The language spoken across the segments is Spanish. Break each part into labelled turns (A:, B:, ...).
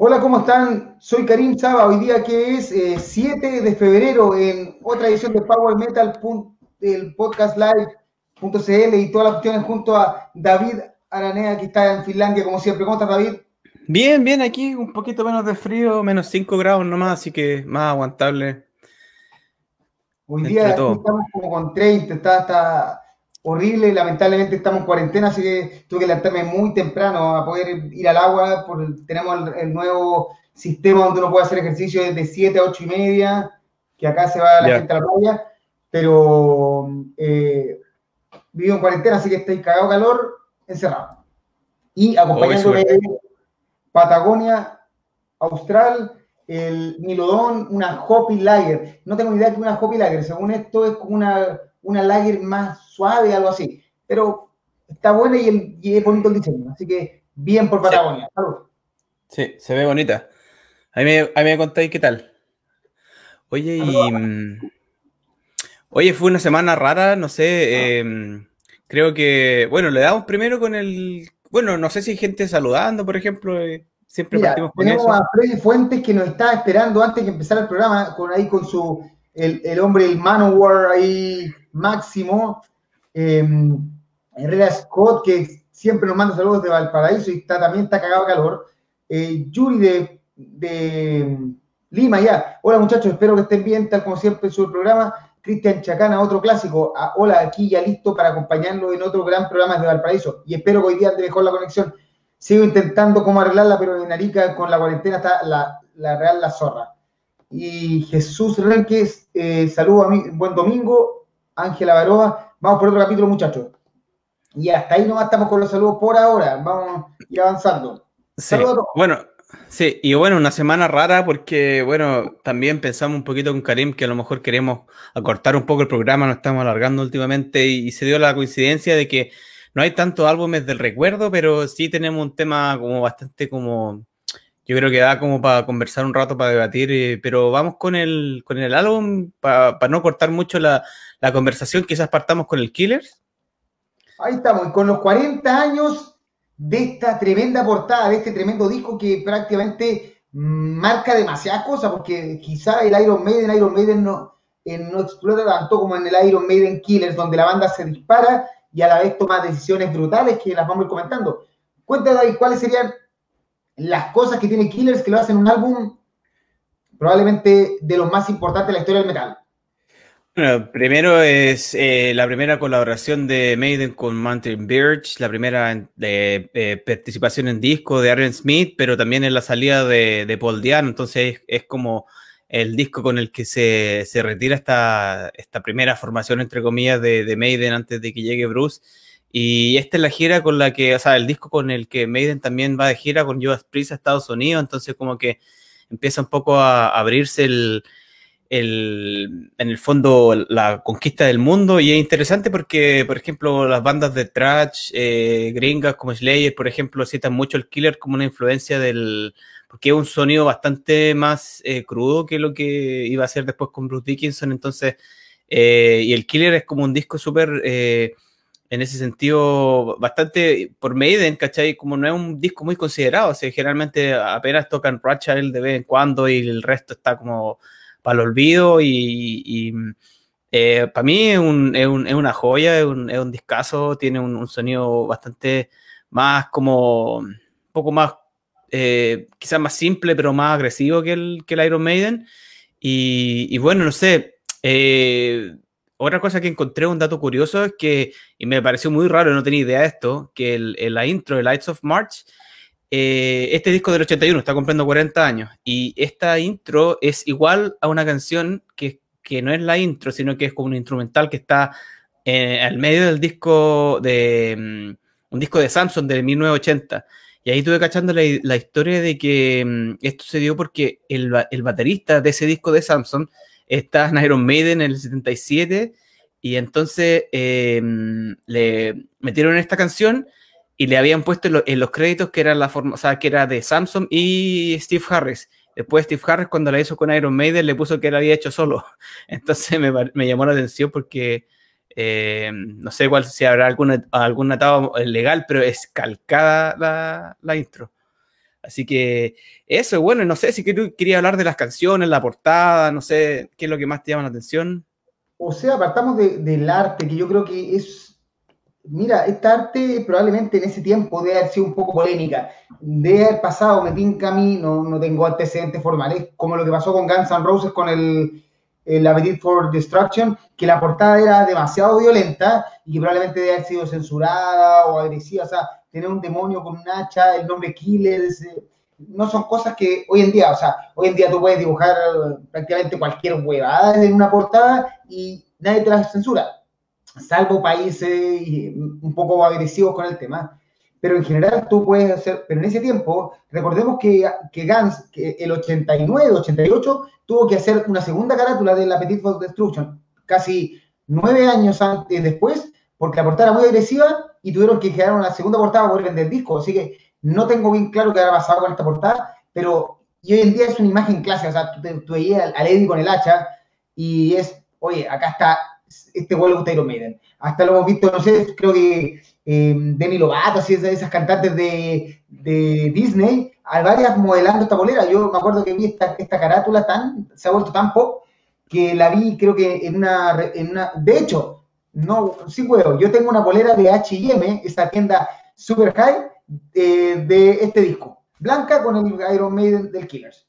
A: Hola, ¿cómo están? Soy Karim Chava, hoy día que es 7 eh, de febrero en otra edición de Power Metal, el podcast live.cl y todas las cuestiones junto a David Aranea, que está en Finlandia, como siempre. ¿Cómo estás, David?
B: Bien, bien, aquí un poquito menos de frío, menos 5 grados nomás, así que más aguantable.
A: Hoy día estamos como con 30, está, está horrible, lamentablemente estamos en cuarentena, así que tuve que levantarme muy temprano a poder ir al agua, tenemos el, nuevo sistema donde uno puede hacer ejercicio desde 7 a 8 y media, que acá se va la gente a la playa, pero eh, vivo en cuarentena, así que estoy cagado calor, encerrado. Y acompañándome de Patagonia Austral, el Milodón, una Hopi Lager. No tengo ni idea de que una Hopi Lager, según esto es como una, una Lager más suave, algo así. Pero está buena y, el, y es bonito el diseño, así que bien por Patagonia.
B: Sí, se ve bonita. A mí, me, a me contáis qué tal. Oye, y... Mm, oye, fue una semana rara, no sé, em, creo que, bueno, le damos primero con el, bueno, no sé si hay gente saludando, por ejemplo, eh, Siempre
A: partimos con tenemos a Freddy Fuentes que nos está esperando antes de empezar el programa, con ahí con su, el, hombre, el Manowar ahí máximo. Eh, Herrera Scott, que siempre nos manda saludos de Valparaíso y está, también está cagado calor. Eh, Yuri de, de, Lima, ya. Hola muchachos, espero que estén bien, tal como siempre en su programa. Cristian Chacana, otro clásico. Ah, hola, aquí ya listo para acompañarlo en otro gran programa de Valparaíso. Y espero que hoy día ande mejor la conexión. Sigo intentando cómo arreglarla, pero en Arica con la cuarentena está la, real la zorra. Y Jesús Renques, eh, saludo a mí, buen domingo. Ángela Baroa, vamos por otro capítulo, muchachos. Y hasta ahí nomás estamos con los saludos por ahora. Vamos a ir avanzando.
B: Saludos Bueno, sí, y bueno, una semana rara porque, bueno, también pensamos un poquito con Karim que a lo mejor queremos acortar un poco el programa, nos estamos alargando últimamente y se dio la coincidencia de que no hay tantos álbumes del recuerdo, pero sí tenemos un tema como bastante como, yo creo que da como para conversar un rato, para debatir, eh, pero vamos con el, con el álbum, para no cortar mucho la, conversación, quizás partamos con el Killers.
A: Ahí estamos, y con los 40 años de esta tremenda portada, de este tremendo disco que prácticamente marca demasiadas cosas, porque quizá el Iron Maiden, Iron Maiden no, eh, no explota tanto como en el Iron Maiden Killers, donde la banda se dispara y a la vez toma decisiones brutales que las vamos a ir comentando. Cuéntame, David, cuáles serían las cosas que tiene Killers que lo hacen un álbum probablemente de los más importantes de la historia del metal.
B: Bueno, primero es eh, la primera colaboración de Maiden con Mountain Birch, la primera eh, participación en disco de Aaron Smith, pero también en la salida de, de Paul Diano, entonces es como el disco con el que se, se retira esta, esta, primera formación, entre comillas, de, de, Maiden antes de que llegue Bruce. Y esta es la gira con la que, o sea, el disco con el que Maiden también va de gira con Judas Priest a Estados Unidos, entonces como que empieza un poco a abrirse el, el, en el fondo la conquista del mundo. Y es interesante porque, por ejemplo, las bandas de trash eh, gringas como Slayer, por ejemplo, citan mucho el Killer como una influencia del, porque es un sonido bastante más eh, crudo que lo que iba a ser después con Bruce Dickinson, entonces, eh, y el Killer es como un disco súper, eh, en ese sentido, bastante por Maiden, ¿cachai? Como no es un disco muy considerado, o sea, generalmente apenas tocan Ratchet de vez en cuando y el resto está como para el olvido y... para mí es, un, es, un, es, una joya, es un, es un discazo, tiene un, un sonido bastante más como, un poco más eh, quizás más simple, pero más agresivo que el, que el Iron Maiden. Y, bueno, no sé. Eh, otra cosa que encontré, un dato curioso, es que, y me pareció muy raro, no tenía idea de esto, que la intro de Lights of March, eh, este disco del 81 está cumpliendo 40 años, y esta intro es igual a una canción que, que no es la intro, sino que es como un instrumental que está al medio del disco de mm, un disco de Samsung de 1980. Y ahí estuve cachando la, historia de que mm, esto se dio porque el, el, baterista de ese disco de Samsung está en Iron Maiden en el 77 y entonces eh, le metieron esta canción y le habían puesto en, los créditos que era la forma, o sea, que era de Samsung y Steve Harris. Después Steve Harris cuando la hizo con Iron Maiden le puso que él había hecho solo. Entonces me, me llamó la atención porque eh, no sé cuál si habrá alguna, algún atado legal, pero es calcada la, intro. Así que eso, bueno, no sé si quería hablar de las canciones, la portada, no sé qué es lo que más te llama la atención.
A: O sea, apartamos del arte, que yo creo que es, mira, esta arte probablemente en ese tiempo debe haber sido un poco polémica, debe haber pasado, me pinca a mí, no, no tengo antecedentes formales, como lo que pasó con Guns N' Roses con el, el Appetite for Destruction, que la portada era demasiado violenta y que probablemente debe haber sido censurada o agresiva, o sea, tener un demonio con un hacha, el nombre Killers, no son cosas que hoy en día, o sea, hoy en día tú puedes dibujar prácticamente cualquier huevada en una portada y nadie te la censura, salvo países un poco agresivos con el tema. Pero en general tú puedes hacer, pero en ese tiempo, recordemos que, que Gans, que el 89, 88, tuvo que hacer una segunda carátula de la Petit for Destruction, casi nueve años antes, después, porque la portada era muy agresiva y tuvieron que crear una segunda portada para poder vender el disco. Así que no tengo bien claro qué habrá pasado con esta portada, pero y hoy en día es una imagen clásica. O sea, tú, veías al Eddie con el hacha y es, oye, acá está este vuelo de Iron Maiden. Hasta lo hemos visto, no sé, creo que eh, Demi Lovato, así esas, esas cantantes de, de, Disney, hay varias modelando esta bolera. Yo me acuerdo que vi esta, esta carátula tan, se ha vuelto tan pop que la vi creo que en una, en una de hecho, no, sí puedo. Yo tengo una bolera de HM, esta tienda super high, eh, de este disco. Blanca con el Iron Maiden del Killers.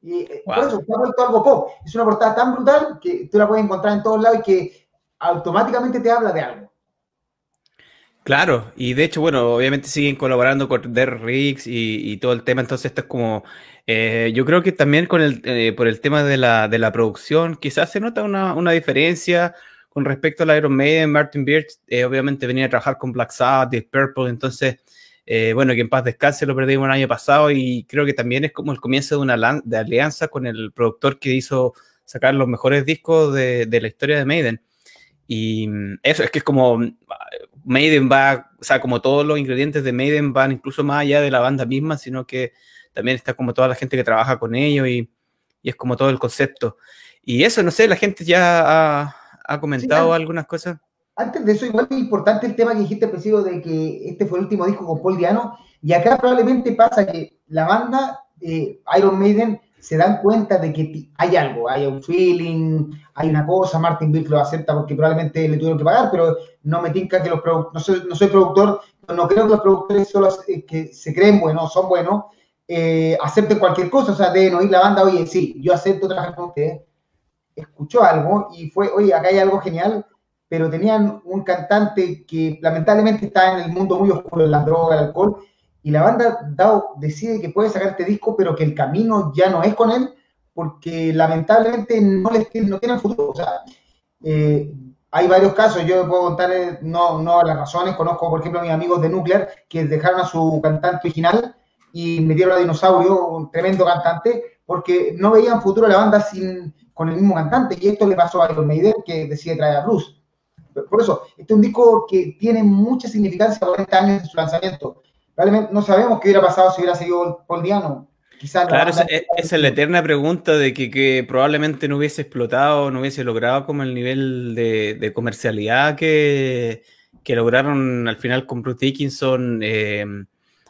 A: Y eh, por eso se ha vuelto algo pop. Es una portada tan brutal que tú la puedes encontrar en todos lados y que automáticamente te habla de algo.
B: Claro, y de hecho, bueno, obviamente siguen colaborando con Der Riggs y, todo el tema, entonces esto es como, eh, yo creo que también con el, por el tema de la, de la producción, quizás se nota una, una diferencia, con respecto al Iron Maiden, Martin Birch eh, obviamente venía a trabajar con Black Sabbath, Deep Purple, entonces, eh, bueno, que en paz descanse, lo perdimos el año pasado y creo que también es como el comienzo de una de alianza con el productor que hizo sacar los mejores discos de, la historia de Maiden. Y mm, eso, es que es como Maiden va, o sea, como todos los ingredientes de Maiden van incluso más allá de la banda misma, sino que también está como toda la gente que trabaja con ellos y, y es como todo el concepto. Y eso, no sé, la gente ya ha, ha comentado algunas cosas.
A: Antes de eso, igual es importante el tema que dijiste principio de que este fue el último disco con Paul Diano, y acá probablemente pasa que la banda eh, Iron Maiden se dan cuenta de que hay algo, hay un feeling, hay una cosa, Martin Bill lo acepta porque probablemente le tuvieron que pagar, pero no me tinca que los productores, no soy, no soy productor, no creo que los productores solo eh, que se creen buenos, son buenos, eh, acepten cualquier cosa, o sea, deben oír la banda, oye, sí, yo acepto trabajar con ustedes, escuchó algo y fue, oye, acá hay algo genial, pero tenían un cantante que lamentablemente está en el mundo muy oscuro, de las drogas, el alcohol, y la banda decide que puede sacar este disco, pero que el camino ya no es con él, porque lamentablemente no, les, no tienen futuro. O sea, eh, hay varios casos, yo puedo contar, eh, no, no las razones, conozco por ejemplo a mis amigos de Nuclear, que dejaron a su cantante original y metieron a Dinosaurio, un tremendo cantante, porque no veían futuro a la banda sin, con el mismo cantante, y esto le pasó a Iron Maiden, que decide traer a Bruce. Por eso, este es un disco que tiene mucha significancia por 40 años de su lanzamiento. Realmente no sabemos qué hubiera pasado si hubiera seguido Paul Diano.
B: Quizás claro, esa, es la eterna pregunta de que, probablemente no hubiese explotado, no hubiese logrado como el nivel de, comercialidad que, que, lograron al final con Bruce Dickinson. Eh,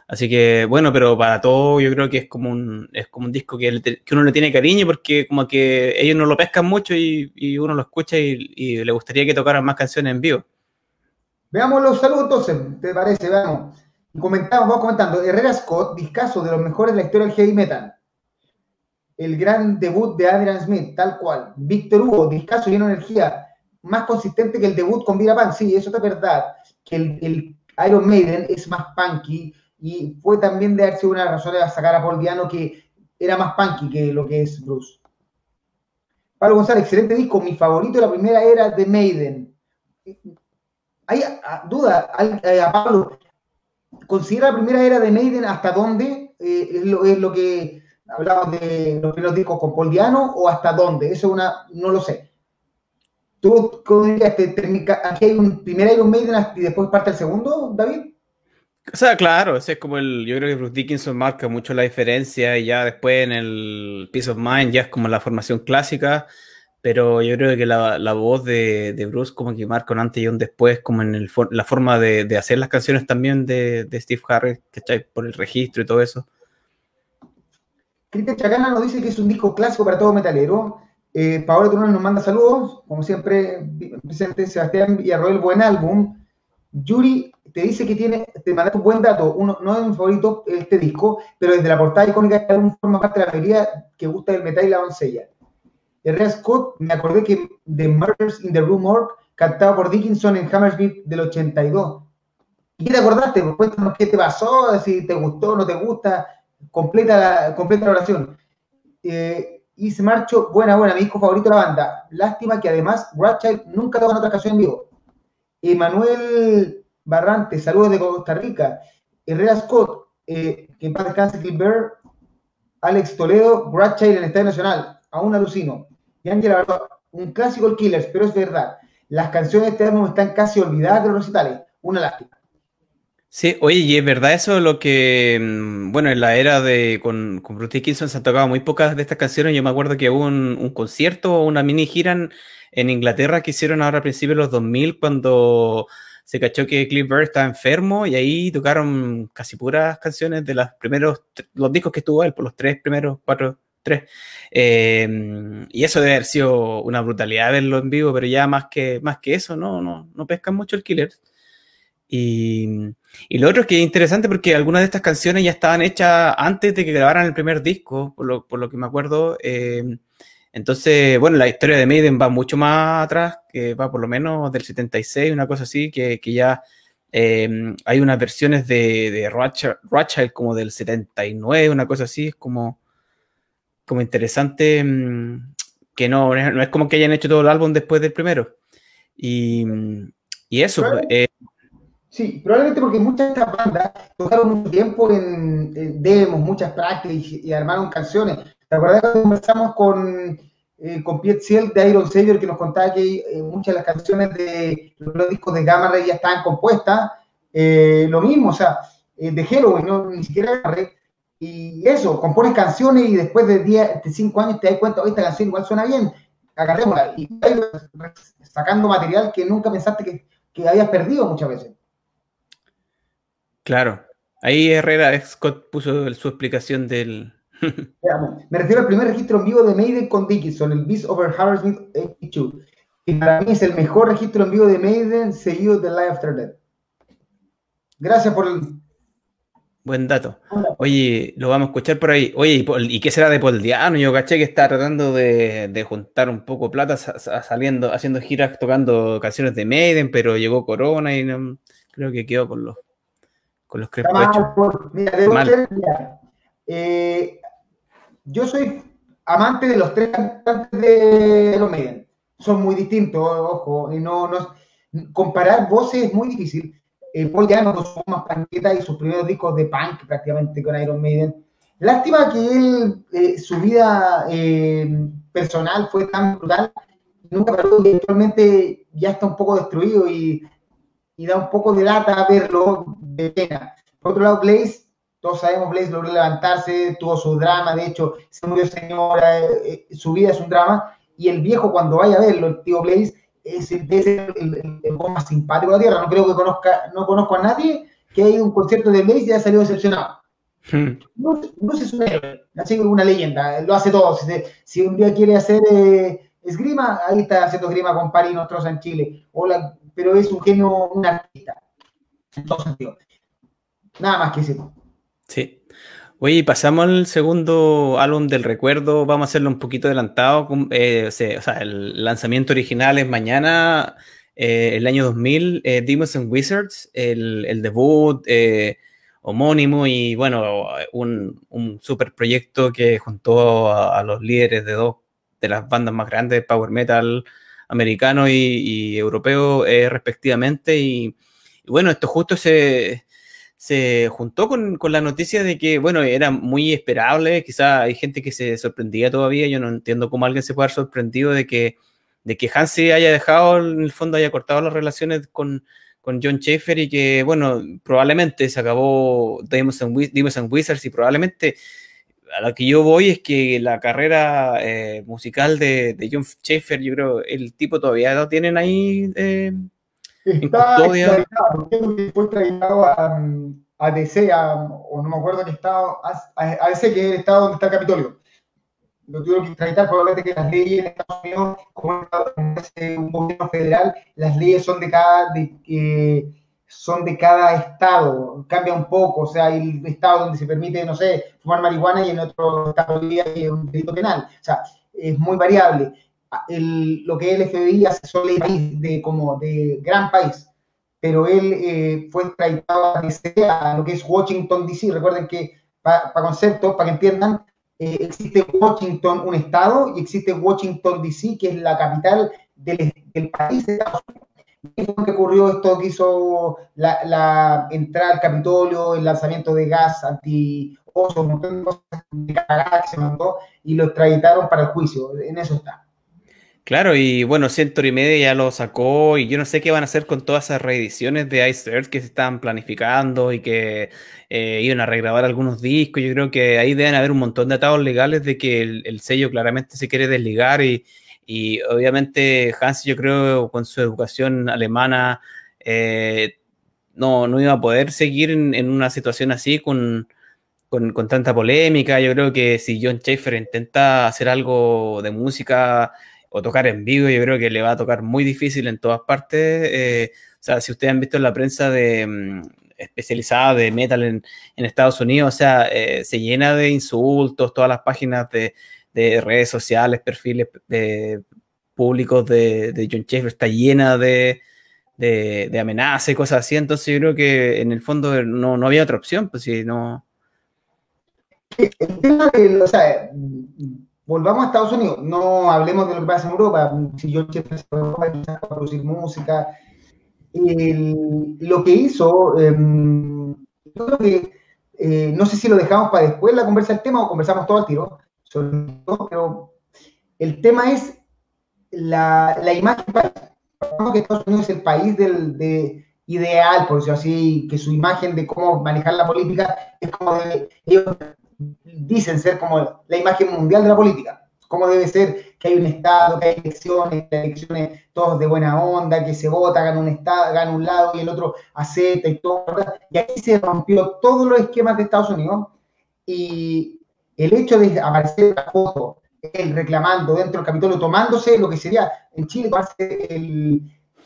B: Así que bueno, pero para todo yo creo que es como un, es como un disco que, uno le tiene cariño porque como que ellos no lo pescan mucho y, uno lo escucha y, le gustaría que tocaran más canciones en vivo.
A: Veamos los saludos entonces, ¿te parece? Veamos. Comentamos, vamos comentando. Herrera Scott, discaso de los mejores de la historia del heavy metal. El gran debut de Adrian Smith, tal cual. Víctor Hugo, discaso lleno de energía, más consistente que el debut con Vira Pan. Sí, eso es verdad. Que el Iron Maiden es más punky, y fue también de darse una razón de sacar a Paul Diano que era más punky que lo que es Bruce. Pablo González, excelente disco, mi favorito de la primera era de Maiden. Hay duda eh, a, Pablo, ¿considera la primera era de Maiden hasta dónde? Eh, es, lo, que hablamos de los primeros discos con Paul Diano o hasta dónde? Eso es una, no lo sé. ¿Tú cómo dirías? ¿Aquí hay un primer Iron Maiden y después parte el segundo, David?
B: O sea, claro, ese es como el. Yo creo que Bruce Dickinson marca mucho la diferencia y ya después en el Peace of Mind ya es como la formación clásica, pero yo creo que la, la voz de, de, Bruce como que marca un antes y un después, como en el, la forma de, de, hacer las canciones también de, de Steve Harris, ¿cachai? Por el registro y todo eso.
A: Cristian Chacana nos dice que es un disco clásico para todo metalero. Eh, Paola Turón nos manda saludos, como siempre, presente Sebastián Villarroel, buen álbum. Yuri te dice que tiene, te mandaste un buen dato, uno, no es mi favorito este disco, pero desde la portada icónica de álbum forma parte de la mayoría que gusta del metal y la doncella. Herrera Scott, me acordé que The Murders in the Room Org, cantado por Dickinson en Hammersmith del 82. ¿Y qué te acordaste? Pues cuéntanos qué te pasó, si te gustó o no te gusta, completa la, completa la oración. Eh, y se marchó, buena, buena, mi disco favorito de la banda. Lástima que además Rothschild nunca toca otra canción en vivo. Emanuel Barrante, saludos de Costa Rica. Herrera Scott, eh, que en paz descanse Gilbert. Alex Toledo, Rothschild en el Estadio Nacional, aún alucino. Y Ángela un clásico el Killers, pero es verdad. Las canciones de este álbum están casi olvidadas de los recitales. Una lástima.
B: Sí, oye, y es verdad eso lo que, mm, bueno, en la era de con, con Bruce Dickinson se han tocado muy pocas de estas canciones. Yo me acuerdo que hubo un, un concierto una mini gira en, Inglaterra que hicieron ahora a principios de los 2000 cuando se cachó que Cliff Burr estaba enfermo y ahí tocaron casi puras canciones de los primeros, los discos que estuvo él, por los tres primeros, cuatro, tres. Eh, y eso debe haber sido una brutalidad verlo en vivo, pero ya más que, más que eso, no, no, no pescan mucho el Killer. Y, y, lo otro es que es interesante porque algunas de estas canciones ya estaban hechas antes de que grabaran el primer disco, por lo, por lo que me acuerdo. Eh, entonces, bueno, la historia de Maiden va mucho más atrás, que va por lo menos del 76, una cosa así, que, que ya eh, hay unas versiones de, de Rothschild, como del 79, una cosa así, es como, como interesante mm, que no, no es como que hayan hecho todo el álbum después del primero. Y, y eso, eh,
A: Sí, probablemente porque muchas de estas bandas tocaron mucho tiempo en, demos, muchas prácticas y, armaron canciones. ¿Te acuerdas cuando conversamos con, eh, con Piet Ciel de Iron Savior que nos contaba que eh, muchas de las canciones de los discos de Gamma Ray ya estaban compuestas? Eh, lo mismo, o sea, de Halloween, ¿no? ni siquiera Ray. Y eso, compones canciones y después de 10, de 5 años te das cuenta, oh, esta canción igual suena bien, agarrémosla. Y sacando material que nunca pensaste que, que habías perdido muchas veces.
B: Claro. Ahí Herrera Scott puso su explicación del.
A: Me refiero al primer registro en vivo de Maiden con Dickinson, el Beast Over Hammersmith 82. Y para mí es el mejor registro en vivo de Maiden seguido de Live After Death. Gracias por el.
B: Buen dato. Oye, lo vamos a escuchar por ahí. Oye, ¿y, qué será de Paul Diano? Yo caché que está tratando de, juntar un poco plata, saliendo, haciendo giras, tocando canciones de Maiden, pero llegó Corona y no, creo que quedó con los con los
A: Mira, eh, yo soy amante de los tres cantantes de los Maiden. Son muy distintos, ojo, y no, no comparar voces es muy difícil. Eh, Paul Diano con sus más panquetas y sus primeros discos de punk prácticamente con Iron Maiden. Lástima que él, eh, su vida eh, personal fue tan brutal, nunca paró y actualmente ya está un poco destruido y y da un poco de lata verlo de pena. Por otro lado, Blaze, todos sabemos, Blaze logró levantarse, tuvo su drama, de hecho, se murió señora, eh, eh, su vida es un drama, y el viejo cuando vaya a verlo, el tío Blaze, es, el, el, más simpático de la Tierra, no creo que conozca, no conozco a nadie que haya ido a un concierto de Blaze y haya salido decepcionado. Hmm. No, no es un héroe, así una leyenda, lo hace todo. Si, un día quiere hacer eh, esgrima, ahí está haciendo esgrima con París Nostroza en Chile. O la, pero es un genio, un artista. En todo sentido. Nada más que eso.
B: Sí. Oye, pasamos al segundo álbum del recuerdo. Vamos a hacerlo un poquito adelantado. Eh, o sea, el lanzamiento original es mañana, eh, el año 2000, eh, Demons and Wizards, el, debut homónimo y bueno, un, un, super proyecto que juntó a, los líderes de dos de las bandas más grandes de power metal americano y, europeo respectivamente. Y, bueno, esto justo se, se juntó con, con, la noticia de que, bueno, era muy esperable, quizá hay gente que se sorprendía todavía, yo no entiendo cómo alguien se puede haber sorprendido de que, de que Hansi haya dejado, en el fondo haya cortado las relaciones con, con John Schaefer y que, bueno, probablemente se acabó Demons and, Wizards y probablemente a lo que yo voy es que la carrera eh, musical de, de, John Schaefer, yo creo, el tipo todavía lo tienen ahí. Eh,
A: Está fue traído a, ADC, o no me acuerdo qué estado, ADC que es el estado donde está el Capitolio. Lo tuvieron que extraditar probablemente que las leyes en Estados Unidos, como es un gobierno federal, las leyes son de cada, de, son de cada estado, cambia un poco, o sea, hay el estado donde se permite, no sé, fumar marihuana y en otro estado hay un delito penal. O sea, es muy variable. El, lo que el FBI son leyes de, como de gran país pero él eh, fue extraditado a, lo que es Washington, D.C. Recuerden que, para conceptos, para que entiendan, eh, existe Washington, un estado, y existe Washington, D.C., que es la capital del, país de Estados Unidos. ¿Qué que ocurrió esto que hizo la, entrada al Capitolio, el lanzamiento de gas anti-oso, un montón de cosas se mandó, y lo extraditaron para el juicio. En eso está.
B: Claro, y bueno, Century Media ya lo sacó y yo no sé qué van a hacer con todas esas reediciones de Ice Earth que se están planificando y que eh, iban a regrabar algunos discos. Yo creo que ahí deben haber un montón de atados legales de que el, sello claramente se quiere desligar y, obviamente Hans, yo creo, con su educación alemana, eh, no, no iba a poder seguir en, una situación así con, con, con, tanta polémica. Yo creo que si John Schaefer intenta hacer algo de música o tocar en vivo, yo creo que le va a tocar muy difícil en todas partes. Eh, o sea, si ustedes han visto la prensa de, mm, especializada de metal en, Estados Unidos, o sea, eh, se llena de insultos, todas las páginas de, redes sociales, perfiles de, públicos de, John Sheffer está llena de, amenazas y cosas así, entonces yo creo que en el fondo no, no había otra opción, pues si no...
A: De, o sea, volvamos a Estados Unidos, no hablemos de lo que pasa en Europa, si yo a producir música. lo que hizo, em, creo que, eh, no sé si lo dejamos para después la conversa del tema o conversamos todo al tiro, pero el tema es la, la imagen que Estados Unidos es el país del, de, ideal, por decirlo así, que su imagen de cómo manejar la política es como de, ellos dicen ser como la imagen mundial de la política. Cómo debe ser que hay un Estado, que hay elecciones, que hay elecciones todos de buena onda, que se vota, gana un Estado, gana un lado y el otro acepta y todo. Y aquí se rompió todos los esquemas de Estados Unidos y el hecho de aparecer la foto, él reclamando dentro del Capitolio, tomándose lo que sería en Chile, el,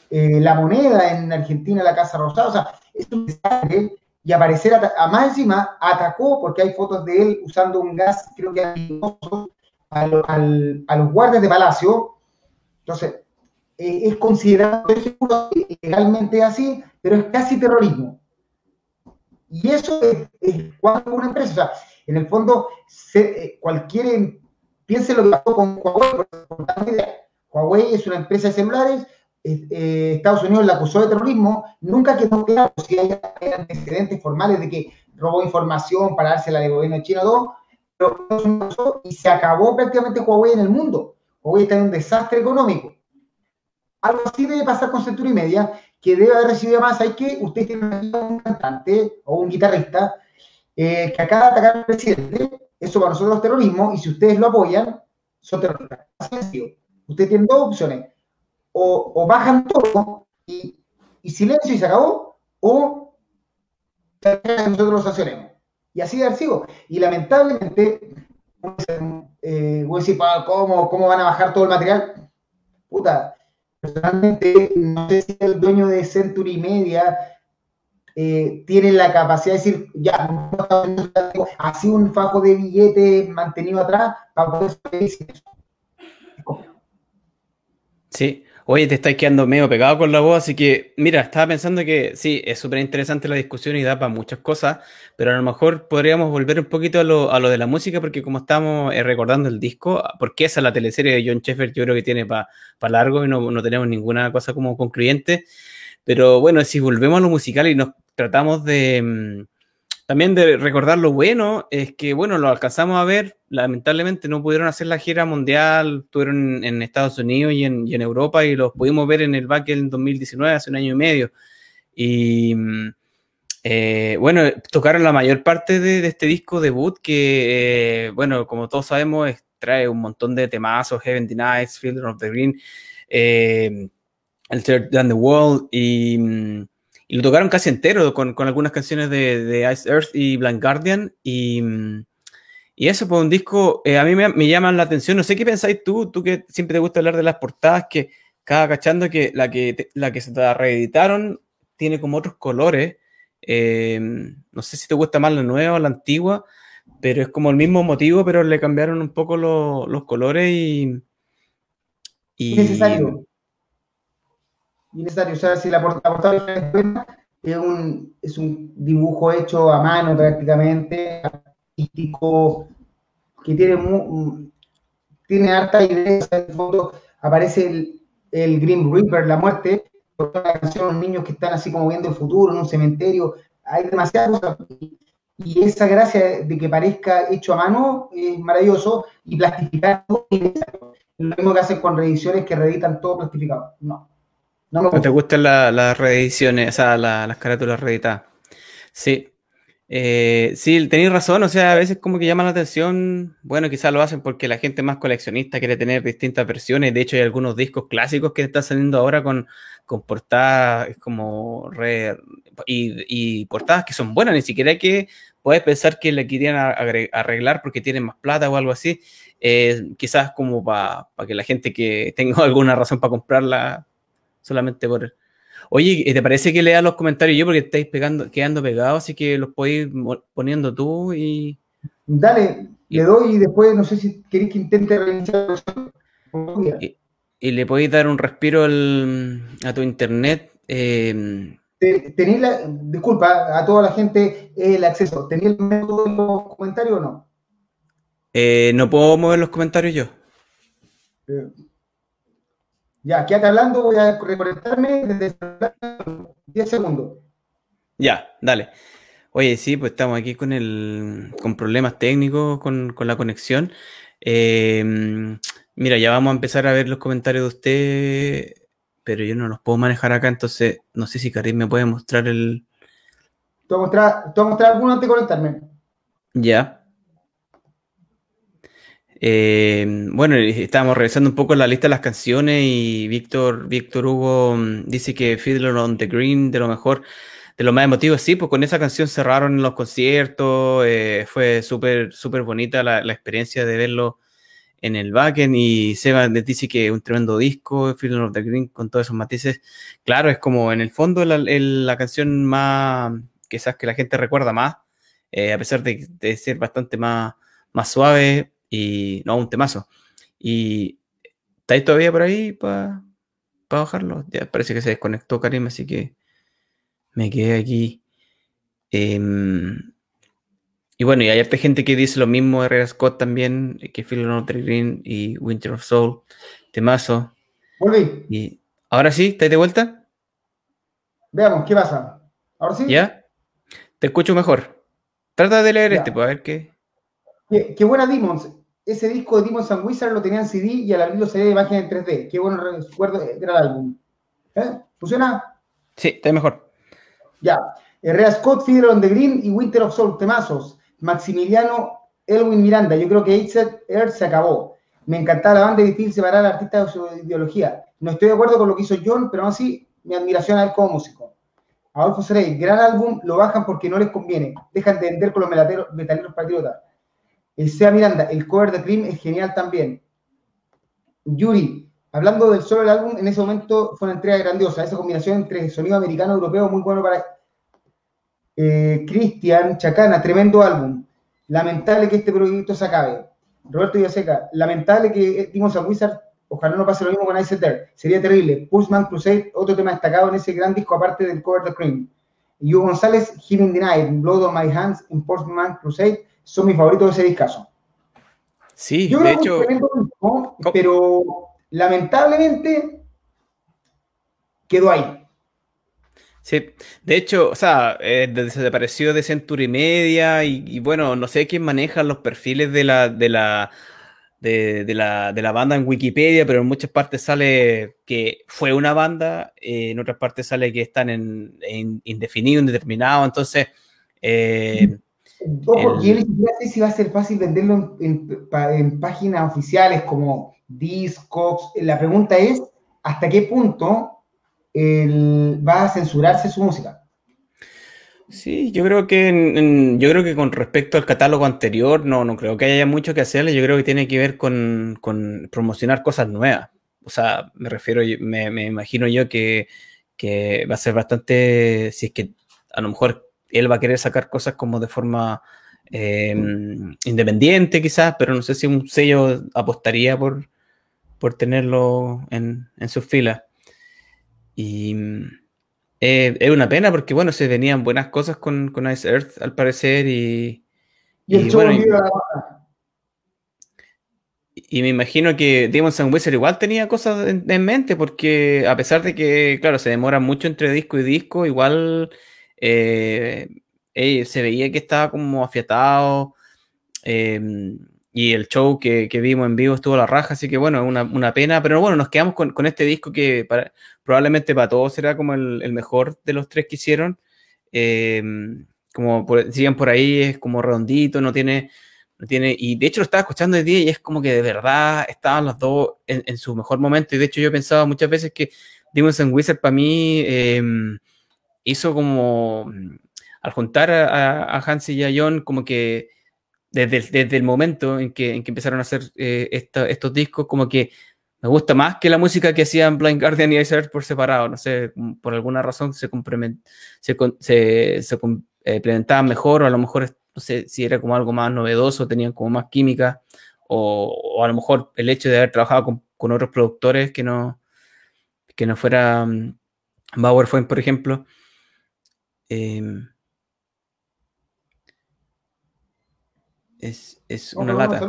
A: eh, la moneda, en Argentina la Casa Rosada, o sea, es un desastre y aparecer a, más encima atacó porque hay fotos de él usando un gas, creo que a, los guardias de palacio. Entonces, eh, es considerado legalmente así, pero es casi terrorismo. Y eso es, cuando una empresa, o sea, en el fondo, se, eh, cualquier, piense lo que pasó con Huawei, Huawei es una empresa de celulares eh, Estados Unidos la acusó de terrorismo, nunca quedó claro si hay antecedentes formales de que robó información para dársela al gobierno chino o pero y se acabó prácticamente Huawei en el mundo. Huawei está en un desastre económico. Algo así debe pasar con Century Media, que debe haber recibido más. Hay que, ustedes tienen un cantante o un guitarrista eh, que acaba de atacar al presidente, eso para nosotros es terrorismo, y si ustedes lo apoyan, son terroristas. Usted tiene dos opciones o, bajan todo y, silencio y se acabó, o nosotros lo sancionemos. Y así de archivo. Y lamentablemente, eh, voy a decir, ¿cómo, ¿cómo van a bajar todo el material? Puta, personalmente, no sé si el dueño de Century Media eh, tiene la capacidad de decir, ya, así un fajo de billetes mantenido atrás para poder
B: saber Sí, Oye, te estás quedando medio pegado con la voz, así que mira, estaba pensando que sí, es súper interesante la discusión y da para muchas cosas, pero a lo mejor podríamos volver un poquito a lo, a lo de la música, porque como estamos eh, recordando el disco, porque esa es la teleserie de John Sheffer, yo creo que tiene para largo y no, no tenemos ninguna cosa como concluyente. Pero bueno, si volvemos a lo musical y nos tratamos de mm, también de recordar lo bueno es que, bueno, lo alcanzamos a ver, lamentablemente no pudieron hacer la gira mundial, estuvieron en Estados Unidos y en, Europa y los pudimos ver en el back en 2019, hace un año y medio. Y eh, bueno, tocaron la mayor parte de, este disco debut que, eh, bueno, como todos sabemos, trae un montón de temazos, Heaven Denies, Field of the Green, eh, Third Down the World y... lo tocaron casi entero con, algunas canciones de, Ice Earth y Blind Guardian. Y, y eso, pues un disco, eh, a mí me, me llaman la atención. No sé qué pensáis tú, tú que siempre te gusta hablar de las portadas, que cada cachando que la que, la que se te reeditaron tiene como otros colores. Eh, no sé si te gusta más la nueva o la antigua, pero es como el mismo motivo, pero le cambiaron un poco los colores y.
A: y... Necesario. Necesario. O sea, si la portada es un, es un dibujo hecho a mano prácticamente, artístico, que tiene, tiene harta idea. En fondo aparece el, el Green Reaper, la muerte, por una canción, niños que están así como viendo el futuro en un cementerio. Hay demasiadas cosas y esa gracia de que parezca hecho a mano es maravilloso y plastificado lo mismo que hacen con reediciones que reeditan todo plastificado. No.
B: No, te gustan las reediciones, o sea, las carátulas reeditadas. Sí. Eh, sí, tenéis razón, o sea, a veces como que llama la atención, bueno, quizás lo hacen porque la gente más coleccionista quiere tener distintas versiones, de hecho hay algunos discos clásicos que están saliendo ahora con, con portadas como re, y, portadas que son buenas, ni siquiera que puedes pensar que le querían arreglar porque tienen más plata o algo así, eh, quizás como para que la gente que tenga alguna razón para comprarla solamente por... Oye, ¿te parece que lea los comentarios yo porque estáis pegando, quedando pegados, así que los podéis ir poniendo tú y...
A: Dale, le doy y después no sé si queréis que intente reiniciar.
B: Y, y, le podéis dar un respiro a tu internet. Eh,
A: ¿Tenéis la, disculpa a toda la gente el acceso? ¿Tenéis el método de los comentarios o no?
B: Eh, no puedo mover los comentarios yo.
A: Eh, ya, quédate hablando, voy a reconectarme desde 10 segundos.
B: Ya, dale. Oye, sí, pues estamos aquí con el con problemas técnicos con, con la conexión. Eh, mira, ya vamos a empezar a ver los comentarios de usted pero yo no los puedo manejar acá, entonces no sé si Karim me puede mostrar el.
A: ¿Te voy a mostrar, te mostrar alguno antes de conectarme?
B: Ya. Eh, bueno, estábamos revisando un poco la lista de las canciones y Víctor, Víctor Hugo mm, dice que Fiddler on the Green, de lo mejor, de lo más emotivo, sí, pues con esa canción cerraron los conciertos, eh, fue súper, súper bonita la, experiencia de verlo en el backend y Seba dice que un tremendo disco, Feeling of the Green, con todos esos matices. Claro, es como en el fondo la, canción más, quizás que la gente recuerda más, eh, a pesar de, ser bastante más, más suave y no, un temazo. Y ¿estáis todavía por ahí para bajarlo? Ya parece que se desconectó Karim, así que me quedé aquí. Em, y bueno, y hay harta gente que dice lo mismo, Herrera Scott también, que Phil Notre Green y Winter of Soul, temazo.
A: Volví.
B: Y ahora sí, ¿estáis de vuelta?
A: Veamos, ¿qué pasa? ¿Ahora sí?
B: ¿Ya? Te escucho mejor. Trata de leer este, para ver qué.
A: qué. buena Demons. Ese disco de Demons and Wizard lo tenía en CD y al abrirlo se de imagen en 3D. Qué bueno recuerdo era el álbum. ¿Eh? ¿Funciona?
B: Sí, está mejor.
A: Ya. Herrera Scott, Fidel on the Green y Winter of Soul, temazos. Maximiliano Elwin Miranda, yo creo que Earth se acabó. Me encantaba la banda y difícil separar al artista de su ideología. No estoy de acuerdo con lo que hizo John, pero aún así mi admiración a él como músico. Adolfo Serey, gran álbum, lo bajan porque no les conviene. Dejan de vender con los metaleros patriotas. El Sea Miranda, el cover de Cream es genial también. Yuri, hablando del solo del álbum, en ese momento fue una entrega grandiosa. Esa combinación entre sonido americano y europeo muy bueno para eh, Cristian Chacana, tremendo álbum. Lamentable que este proyecto se acabe. Roberto Villaseca, lamentable que dimos a Wizard, ojalá no pase lo mismo con Ice There. Sería terrible. Pulseman Crusade, otro tema destacado en ese gran disco, aparte del cover de Cream. Hugo González, Healing Denied, Blood on My Hands, en Postman Crusade, son mis favoritos de ese discazo.
B: Sí, de hecho.
A: pero lamentablemente quedó ahí.
B: Sí, de hecho, o sea, eh, desapareció de Century Media y, bueno, no sé quién maneja los perfiles de la, de la, de, la, de la banda en Wikipedia, pero en muchas partes sale que fue una banda, eh, en otras partes sale que están en, indefinido, indeterminado, entonces... Eh,
A: Ojo, yo no sé si va a ser fácil venderlo en, en páginas oficiales como Discogs. La pregunta es, ¿hasta qué punto va a censurarse su música.
B: Sí, yo creo que yo creo que con respecto al catálogo anterior, no, no creo que haya mucho que hacerle. Yo creo que tiene que ver con, promocionar cosas nuevas. O sea, me refiero, me, me imagino yo que, que, va a ser bastante, si es que a lo mejor él va a querer sacar cosas como de forma em, independiente quizás, pero no sé si un sello apostaría por, por tenerlo en, en sus filas. Y eh, es una pena porque, bueno, se venían buenas cosas con, con Ice Earth, al parecer, y... Y, bueno, y, me imagino que Demons and Wizard igual tenía cosas en, mente, porque a pesar de que, claro, se demora mucho entre disco y disco, igual eh, eh, se veía que estaba como afiatado. Em, y el show que, vimos en vivo estuvo a la raja, así que bueno, una, una pena, pero bueno, nos quedamos con, este disco que probablemente para todos será como el, mejor de los tres que hicieron. Em, como por, siguen por ahí, es como redondito, no tiene, tiene, y de hecho lo estaba escuchando de día y es como que de verdad estaban los dos en, su mejor momento, y de hecho yo pensaba muchas veces que Demons and Wizard para mí em, hizo como, al juntar a, a y a John, como que desde, el momento en que, en que empezaron a hacer eh, estos discos, como que me gusta más que la música que hacían Blind Guardian y Ice por separado. No sé, por alguna razón se, se, se, complementaban eh, mejor, o a lo mejor, no sé si era como algo más novedoso, tenían como más química, o, a lo mejor el hecho de haber trabajado con, otros productores que no, que no fuera um, Bauer Fue, por ejemplo. Eh, Es, es una lata.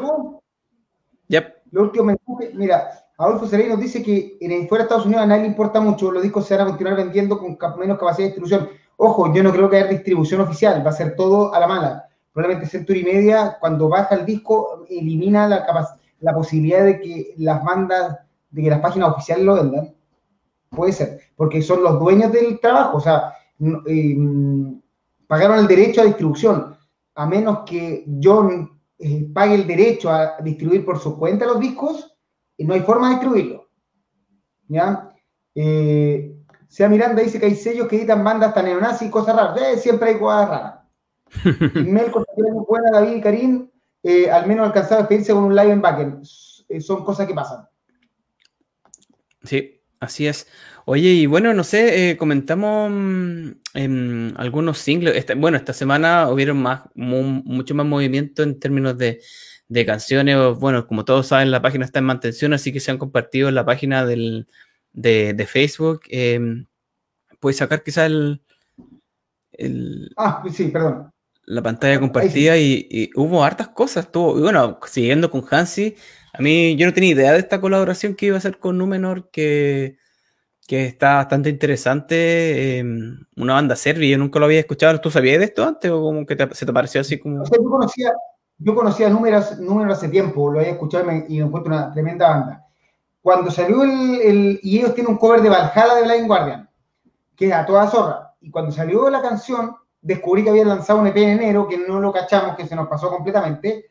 A: Yep. Lo último mensaje, mira, Adolfo Serey nos dice que en fuera de Estados Unidos a nadie le importa mucho, los discos se van a continuar vendiendo con menos capacidad de distribución. Ojo, yo no creo que haya distribución oficial, va a ser todo a la mala. Probablemente Century Media, cuando baja el disco, elimina la, la posibilidad de que las bandas, de que las páginas oficiales lo vendan. Puede ser, porque son los dueños del trabajo, o sea, eh, pagaron el derecho a distribución a menos que John eh, pague el derecho a distribuir por su cuenta los discos, y no hay forma de distribuirlo. ¿Ya? Eh, sea Miranda dice que hay sellos que editan bandas tan neonazi y cosas raras. Eh, siempre hay cosas raras. Mel, muy buena, David y Karim, al menos alcanzado a experiencia con un live en backend. son cosas que pasan.
B: Sí, así es. Oye, y bueno, no sé, eh, comentamos mm, en algunos singles. bueno, esta semana hubieron más, mucho más movimiento en términos de, canciones. Bueno, como todos saben, la página está en mantención, así que se han compartido en la página del, de, Facebook. Em, puedes sacar quizás el,
A: Ah, sí, perdón.
B: La pantalla compartida y, hubo hartas cosas. Estuvo, y bueno, siguiendo con Hansi, a mí yo no tenía idea de esta colaboración que iba a hacer con Númenor, que que está bastante interesante. Em, una banda serbia, yo nunca lo había escuchado. ¿Tú sabías de esto antes o como que se te pareció así como.?
A: yo conocía, yo conocía números, números hace tiempo, lo había escuchado y me, encuentro una tremenda banda. Cuando salió el, Y ellos tienen un cover de Valhalla de Blind Guardian, que es a toda zorra. Y cuando salió la canción, descubrí que habían lanzado un EP en enero, que no lo cachamos, que se nos pasó completamente.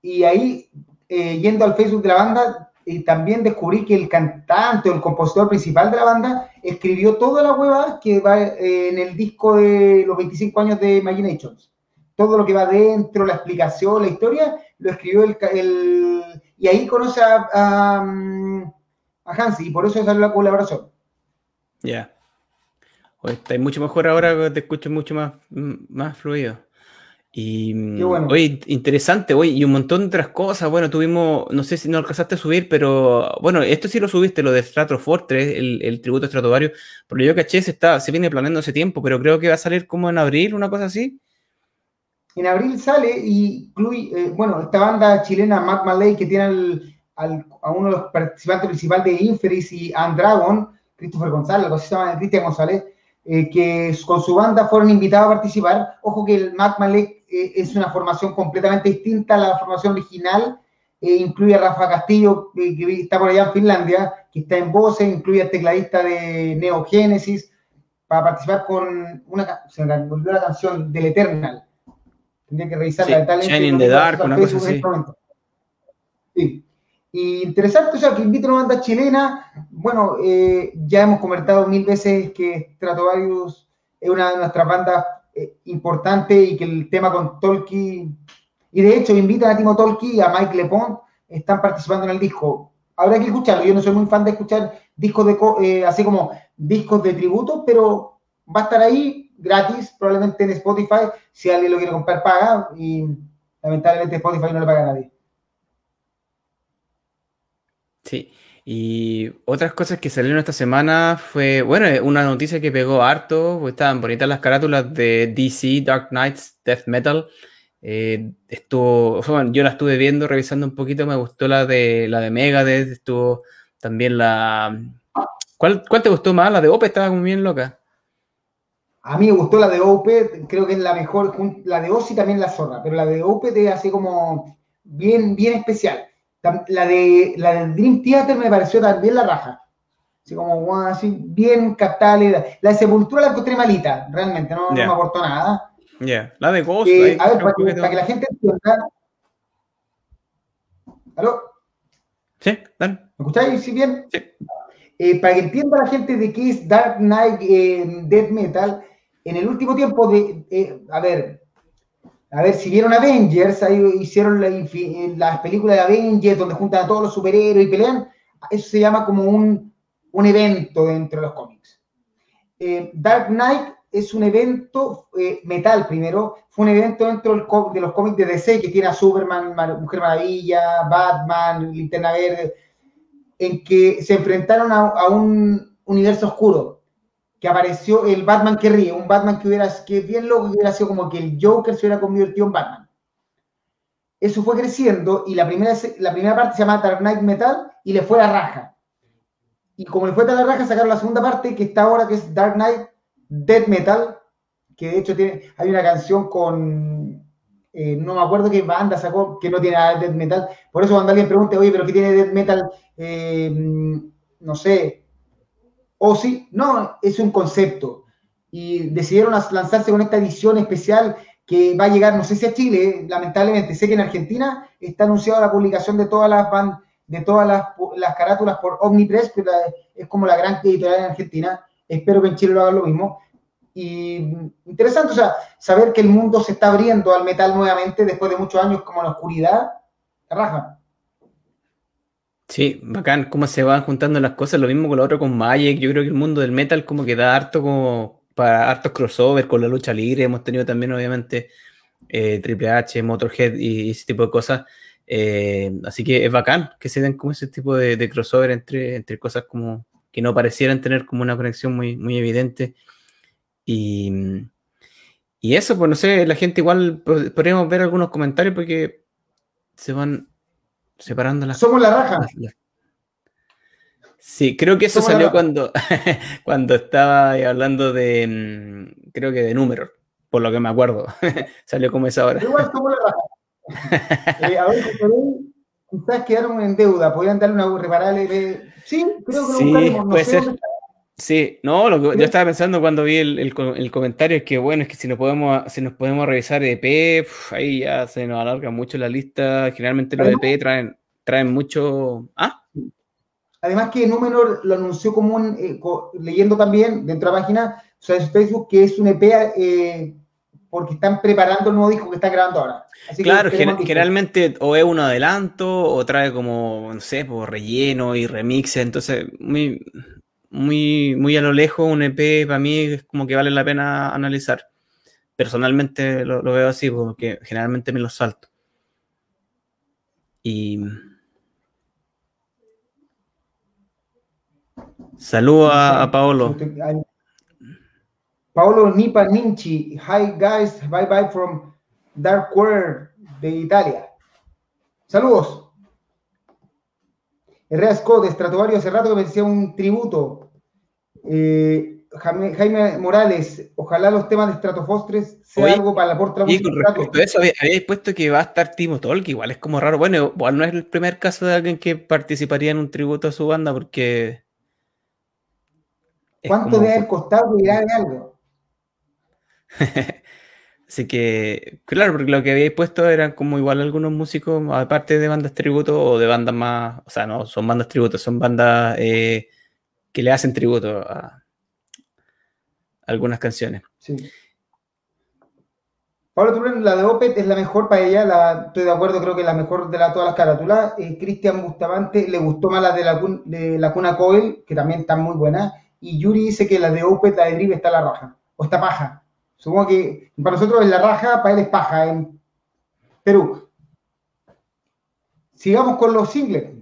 A: Y ahí, eh, yendo al Facebook de la banda, y también descubrí que el cantante o el compositor principal de la banda escribió toda la hueva que va eh, en el disco de los 25 años de Imaginations. Todo lo que va dentro, la explicación, la historia, lo escribió el... y ahí conoce a, a, Hansi y por eso salió la colaboración.
B: Ya. está mucho mejor ahora, te escucho mucho más, más fluido. Y bueno. interesante, oye, y un montón de otras cosas. Bueno, tuvimos, no sé si no alcanzaste a subir, pero bueno, esto sí lo subiste, lo de Strato Fortress, el, el tributo estratovario. Porque yo caché, se, está, se viene planeando hace tiempo, pero creo que va a salir como en abril, una cosa así.
A: En abril sale y incluye, eh, bueno, esta banda chilena, Mac Malay, que tiene a uno de los participantes principales de Inferis y Andragon, Christopher González, algo así se llama Cristian González, eh, que con su banda fueron invitados a participar. Ojo que el Mac Malek eh, es una formación completamente distinta a la formación original. Eh, incluye a Rafa Castillo, que está por allá en Finlandia, que está en voces, incluye al tecladista de Neo Genesis, para participar con una, se me volvió la canción del Eternal. Tendría que revisarla
B: sí, Shining in the Dark, una cosa así.
A: Sí. Y interesante, o sea, que invite a una banda chilena. Bueno, eh, ya hemos comentado mil veces que Stratovarius es una de nuestras bandas eh, importantes y que el tema con Tolkien, y de hecho invitan a Timo Tolkien y a Mike Lepont, están participando en el disco. Habrá que escucharlo, yo no soy muy fan de escuchar discos de, eh, así como discos de tributo, pero va a estar ahí gratis, probablemente en Spotify, si alguien lo quiere comprar paga, y lamentablemente Spotify no le paga a nadie.
B: Sí. Y otras cosas que salieron esta semana fue, bueno, una noticia que pegó harto, porque estaban bonitas las carátulas de DC, Dark Knights, Death Metal. Eh, estuvo, bueno, yo la estuve viendo, revisando un poquito, me gustó la de la de Megadeth, estuvo también la... ¿Cuál, cuál te gustó más? La de Ope estaba muy bien loca.
A: A mí me gustó la de Ope, creo que es la mejor, la de Ozzy también la zorra, pero la de Ope es así como bien, bien especial. La de, la de Dream Theater me pareció también la raja. Así como, así, bien captable. La de Sepultura la encontré malita, realmente, no, me aportó nada.
B: Ya, la de Ghost.
A: Eh, a ver, para que, la gente entienda. ¿Aló?
B: Sí, dale. ¿Me
A: escucháis? ¿Sí bien?
B: Sí.
A: Eh, para que entienda la gente de qué es Dark Knight eh, Death Metal, en el último tiempo de, a ver, a ver, si vieron Avengers, ahí hicieron las películas de Avengers donde juntan a todos los superhéroes y pelean, eso se llama como un, evento dentro de los cómics. Eh, Dark Knight es un evento eh, metal primero, fue un evento dentro de los cómics de DC que tiene a Superman, Mujer Maravilla, Batman, Linterna Verde, en que se enfrentaron a un universo oscuro que apareció el Batman que ríe, un Batman que hubiera, que bien loco, que hubiera sido como que el Joker se hubiera convertido en Batman. Eso fue creciendo y la primera, la primera parte se llama Dark Knight Metal y le fue a la raja. Y como le fue a la raja, sacaron la segunda parte que está ahora, que es Dark Knight Dead Metal, que de hecho tiene, hay una canción con, eh, no me acuerdo qué banda sacó, que no tiene nada de Death Metal. Por eso cuando alguien pregunte, oye, pero ¿qué tiene Death Metal? Eh, no sé, o sí, no, es un concepto. Y decidieron lanzarse con esta edición especial que va a llegar, no sé si a Chile, lamentablemente, sé que en Argentina está anunciada la publicación de todas las de todas las, carátulas por Omnipress, que es como la gran editorial en Argentina. Espero que en Chile lo hagan lo mismo. Y interesante, o sea, saber que el mundo se está abriendo al metal nuevamente después de muchos años como la oscuridad, raja.
B: Sí, bacán, cómo se van juntando las cosas, lo mismo con lo otro con Magic, yo creo que el mundo del metal como que da harto como para hartos crossover con la lucha libre, hemos tenido también obviamente eh, Triple H, Motorhead y, ese tipo de cosas, eh, así que es bacán que se den como ese tipo de, crossover entre, entre cosas como que no parecieran tener como una conexión muy, muy evidente. Y, y eso, pues no sé, la gente igual podríamos ver algunos comentarios porque se van separando las
A: Somos la raja.
B: Sí, creo que eso salió cuando, cuando estaba hablando de, mm, creo que de números, por lo que me acuerdo. salió como esa hora.
A: Igual somos la raja. eh, a ver, quizás quedaron en deuda, podrían darle una reparable. Sí, creo que
B: sí, no puede ser. Sí, no, lo que yo estaba pensando cuando vi el, el, comentario es que bueno, es que si nos podemos, si nos podemos revisar EP, ahí ya se nos alarga mucho la lista. Generalmente los EP traen, traen mucho. ¿Ah?
A: Además que Númenor lo anunció como un, eh, leyendo también dentro de la página, o sea, en Facebook, que es un EP eh, porque están preparando el nuevo disco que están grabando ahora.
B: claro, generalmente o es un adelanto o trae como, no sé, por relleno y remix, entonces muy muy, muy a lo lejos, un EP para mí es como que vale la pena analizar. Personalmente lo, veo así, porque generalmente me lo salto. Y. Saludo a, Paolo.
A: Paolo Nipa Ninchi. Hi guys, bye bye from Dark World de Italia. Saludos. Herrera Scott, Estratovario, hace rato que me decía un tributo. Eh, Jaime, Morales, ojalá los temas de Stratofostres sea algo para la porta
B: Y con respecto a eso, habéis puesto que va a estar Timo Tolk, igual es como raro. Bueno, igual no es el primer caso de alguien que participaría en un tributo a su banda, porque.
A: ¿Cuánto debe haber costado que de algo?
B: Así que, claro, porque lo que habéis puesto eran como igual algunos músicos, aparte de bandas tributo o de bandas más, o sea, no son bandas tributo, son bandas eh, que le hacen tributo a algunas canciones. Sí.
A: Pablo Turén, la de Opet es la mejor para ella, la, estoy de acuerdo, creo que la mejor de la, todas las carátulas. Eh, Cristian Bustamante le gustó más la de la, de la Cuna Coil, que también está muy buena. Y Yuri dice que la de Opet, la de Drive, está la raja, o está paja. Supongo que para nosotros es la raja, para él es paja en Perú. Sigamos con los singles.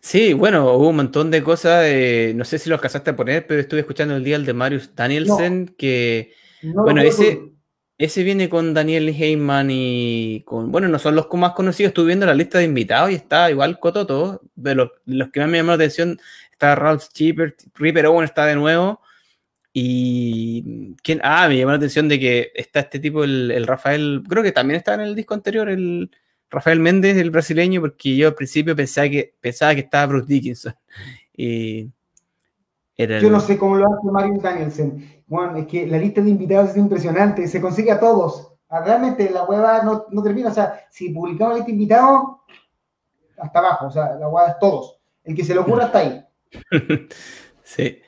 B: Sí, bueno, hubo un montón de cosas, no sé si los casaste a poner, pero estuve escuchando el día el de Marius Danielsen, que, bueno, ese, ese viene con Daniel Heyman y con, bueno, no son los más conocidos, estuve viendo la lista de invitados y está igual Cototo, de los, los que más me llamó la atención, está Ralph Cheaper, Ripper Owen está de nuevo, y quién, ah, me llamó la atención de que está este tipo, el, Rafael, creo que también está en el disco anterior, el Rafael Méndez, el brasileño, porque yo al principio pensaba que, pensaba que estaba Bruce Dickinson. Y
A: Yo no sé cómo lo hace Mario Danielsen. Bueno, es que la lista de invitados es impresionante, se consigue a todos. Ah, realmente la hueva no, no termina, o sea, si publicamos la lista de invitados, hasta abajo, o sea, la hueva es todos. El que se lo ocurra está ahí.
B: sí.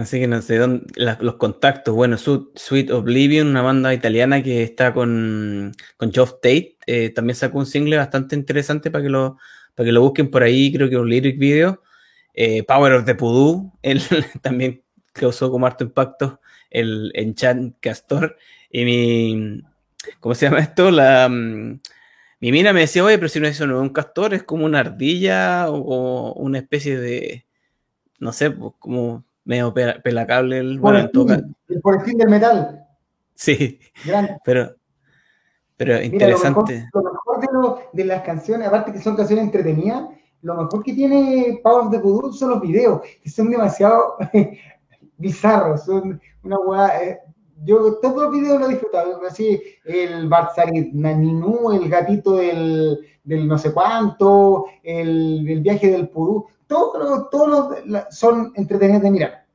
B: Así que no sé dónde, los contactos. Bueno, Sweet Oblivion, una banda italiana que está con, con Geoff Tate, eh, también sacó un single bastante interesante para que lo, para que lo busquen por ahí, creo que un lyric video. Eh, Power of the Pudu, él también causó como harto impacto, el Enchant Castor. Y mi, ¿cómo se llama esto? La, mm, mi mina me decía, oye, pero si no es un castor, es como una ardilla o una especie de, no sé, pues, como medio pelacable el,
A: por bueno, el, por el fin del metal.
B: Sí, pero pero interesante.
A: lo mejor, de, las canciones, aparte que son canciones entretenidas, lo mejor que tiene Power of the Voodoo son los videos, que son demasiado bizarros, son una hueá... Eh, yo todos los videos los he disfrutado, así el Barzarit Naninu, el gatito del, del, no sé cuánto, el, el viaje del Pudú, todos son entretenidos de mirar.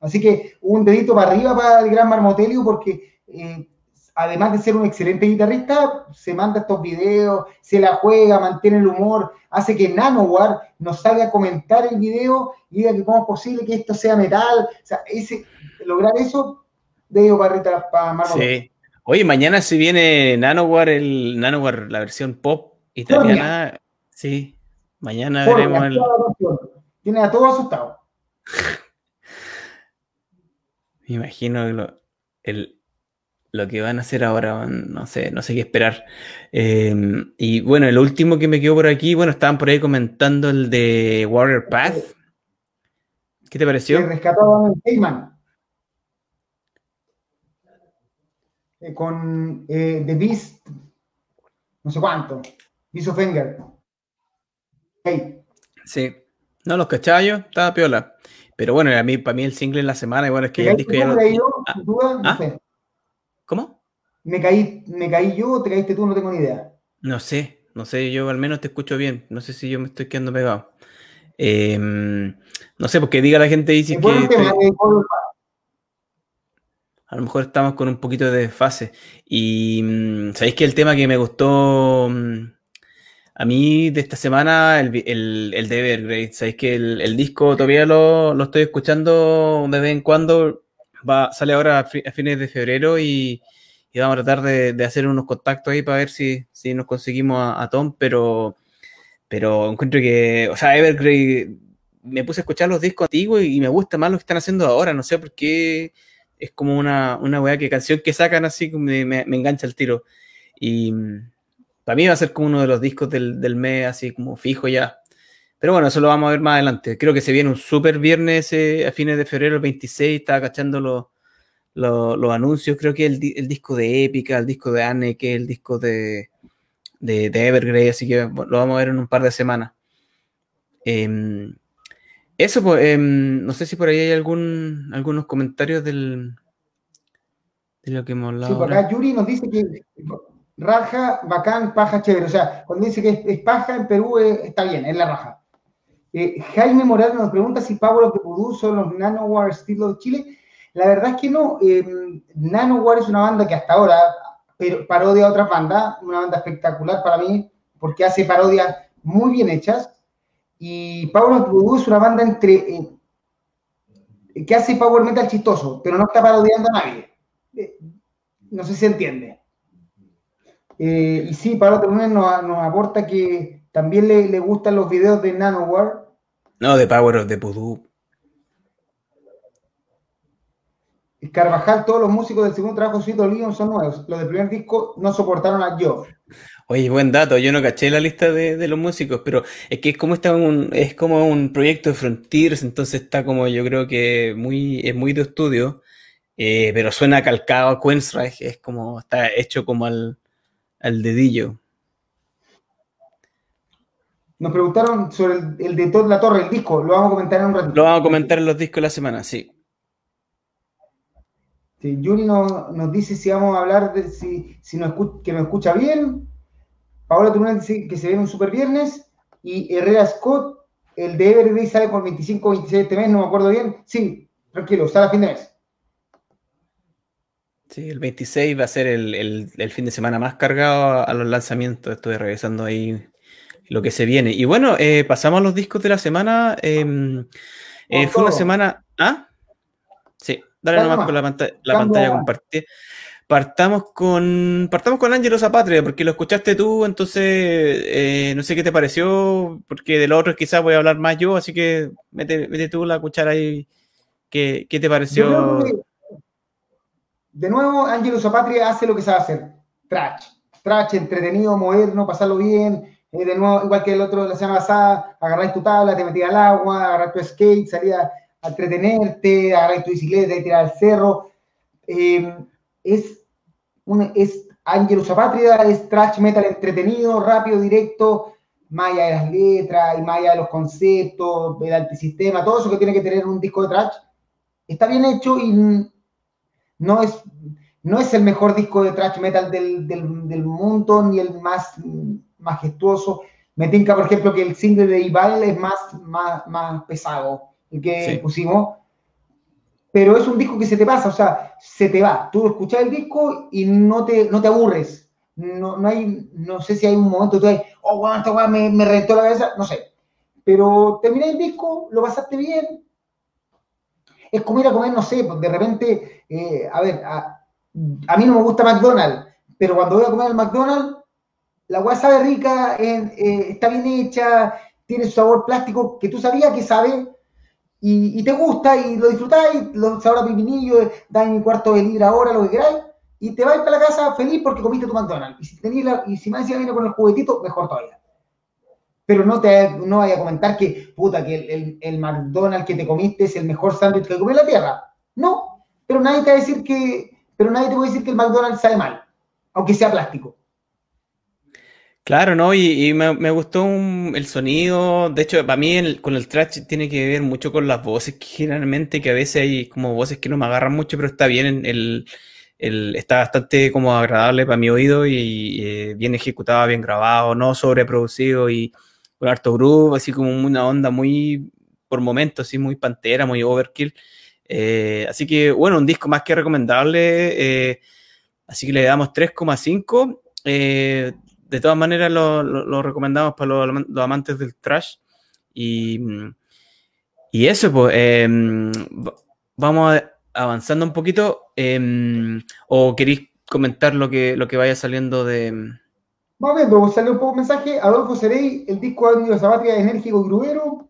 A: Así que un dedito para arriba para el gran Marmotelio porque eh, además de ser un excelente guitarrista, se manda estos videos, se la juega, mantiene el humor, hace que Nanowar nos salga a comentar el video y diga que cómo es posible que esto sea metal. O sea, ese, lograr eso, dedo para arriba para Marmotelio. Sí.
B: Oye, mañana si viene Nanowar, el Nanowar, la versión pop italiana. Sí, Mañana veremos el.
A: Tiene a todos asustados.
B: Me imagino lo, lo que van a hacer ahora, no sé, no sé qué esperar. Em, y bueno, el último que me quedó por aquí, bueno, estaban por ahí comentando el de Warrior Path. ¿Qué te pareció?
A: Que rescató a Heyman. Eh, con eh, The Beast, no sé cuánto, Beast of
B: Sí. No, los cachayos, estaba piola. Pero bueno, a mí, para mí el single en la semana, igual es que el disco ya no...
A: Ah, no ¿Ah? sé.
B: ¿Cómo?
A: ¿Me caí, ¿Me caí yo o te caíste tú? No tengo ni idea.
B: No sé, no sé, yo al menos te escucho bien. No sé si yo me estoy quedando pegado. Em, no sé, porque diga la gente dice que... A lo mejor estamos con un poquito de desfase. Y mm, sabéis que el tema que me gustó mm, a mí de esta semana el, el, el de Evergrade, sabéis que el, disco todavía lo, estoy escuchando de vez en cuando, va, sale ahora a, fines de febrero y, vamos a tratar de, hacer unos contactos ahí para ver si, si nos conseguimos a, Tom, pero, pero encuentro que, o sea, Evergrade, me puse a escuchar los discos antiguos y, me gusta más lo que están haciendo ahora, no sé por qué es como una, una weá que canción que sacan así me, me, me engancha el tiro. Y, para mí va a ser como uno de los discos del, del mes, así como fijo ya. Pero bueno, eso lo vamos a ver más adelante. Creo que se viene un super viernes eh, a fines de febrero, el 26. Estaba cachando los, los, anuncios. Creo que el, el, disco de Épica, el disco de Anne, que el disco de, de, Evergrey. Así que lo vamos a ver en un par de semanas. Em, eso, pues, em, no sé si por ahí hay algún, algunos comentarios del, de lo que hemos hablado.
A: Sí, por acá Yuri nos dice que raja, bacán, paja, chévere. O sea, cuando dice que es, paja en Perú eh, está bien, es la raja. Eh, Jaime Morales nos pregunta si Pablo que Pudú son los Nanowar estilo de Chile. La verdad es que no. Eh, Nanowar es una banda que hasta ahora, pero parodia a otras bandas, una banda espectacular para mí, porque hace parodias muy bien hechas. Y Power of es una banda entre eh, que hace power metal chistoso, pero no está parodiando a nadie. Eh, no sé si se entiende. Eh, y sí, Pablo Terunes nos, nos, aporta que también le, le, gustan los videos de Nanowar.
B: No, de Power of the Voodoo.
A: Carvajal, todos los músicos del segundo trabajo Sweet Leon son nuevos. Los del primer disco no soportaron a Joe.
B: Oye, buen dato. Yo no caché la lista de, de los músicos, pero es que es como está un, es como un proyecto de Frontiers, entonces está como yo creo que muy, es muy de estudio, eh, pero suena calcado a Queensrÿche, es como, está hecho como al, al dedillo.
A: Nos preguntaron sobre el, el de Todd La Torre, el disco, lo vamos a comentar en un ratito.
B: Lo vamos a comentar en los discos de la semana, sí.
A: Sí, Yuri nos, nos, dice si vamos a hablar de si, si nos escucha, que nos escucha bien. Paola Turunen dice que se viene un super viernes. Y Herrera Scott, el de Everday sale por 25 o 26 este mes, no me acuerdo bien. Sí, tranquilo, sale a fin de mes.
B: Sí, el 26 va a ser el, el, el fin de semana más cargado a los lanzamientos. Estoy revisando ahí lo que se viene. Y bueno, eh, pasamos a los discos de la semana. Eh, eh, fue una semana. ¿Ah? Sí. Dale nomás, nomás con la pantalla, la pantalla compartida. Partamos con, partamos con Ángelo Zapatria, porque lo escuchaste tú, entonces eh, no sé qué te pareció, porque de lo otro quizás voy a hablar más yo, así que mete, mete tú la cuchara ahí. ¿Qué, qué te pareció? Que,
A: de nuevo, Ángelo Zapatria hace lo que sabe hacer: trash. Trash, entretenido, moderno, pasarlo bien. Eh, de nuevo, igual que el otro de la semana pasada, agarráis tu tabla, te metías al agua, agarrar tu skate, salías a entretenerte, agarrar tu bicicleta y tirar al cerro. Eh, es, un, es es trash metal entretenido, rápido, directo, más de las letras y más de los conceptos, el antisistema, todo eso que tiene que tener un disco de trash, está bien hecho y no es, no es el mejor disco de trash metal del, del, del mundo ni el más majestuoso. Me tinca, por ejemplo, que el single de Ival es más, más, más pesado el que sí. pusimos. Pero es un disco que se te pasa, o sea, se te va. Tú escuchas el disco y no te, no te aburres. No, no, hay, no sé si hay un momento tú dices, oh, bueno, esta me, me reventó la cabeza, no sé. Pero terminé el disco, lo pasaste bien. Es como ir a comer, no sé, pues de repente, eh, a ver, a, a, mí no me gusta McDonald's, pero cuando voy a comer al McDonald's, la weá sabe rica, eh, eh, está bien hecha, tiene su sabor plástico que tú sabías que sabe, y, te gusta y lo disfrutáis, lo sabor a pipinillo, da en mi cuarto de libra ahora, lo que queráis, y te vas para la casa feliz porque comiste tu McDonald's. Y si, tenés la, y si más encima viene con el juguetito, mejor todavía. Pero no te no vaya a comentar que, puta, que el, el, McDonald's que te comiste es el mejor sándwich que comí en la tierra. No, pero nadie te va a decir que, pero nadie te puede decir que el McDonald's sabe mal, aunque sea plástico.
B: Claro, ¿no? Y, me, gustó el sonido. De hecho, para mí con el trash tiene que ver mucho con las voces, que generalmente que a veces hay como voces que no me agarran mucho, pero está bien, el, el está bastante como agradable para mi oído y, y eh, bien ejecutado, bien grabado, no sobreproducido y con harto groove, así como una onda muy, por momentos, así muy pantera, muy overkill. Eh, así que, bueno, un disco más que recomendable. Eh, así que le damos 3,5. Eh, de todas maneras lo, recomendamos para los, los, amantes del trash. Y, y eso, pues, eh, vamos avanzando un poquito. Eh, ¿O queréis comentar lo que, lo que vaya saliendo de...
A: Vamos viendo, salió un poco mensaje. Adolfo Cerey, el disco de Antonio Zapatria enérgico y grubero.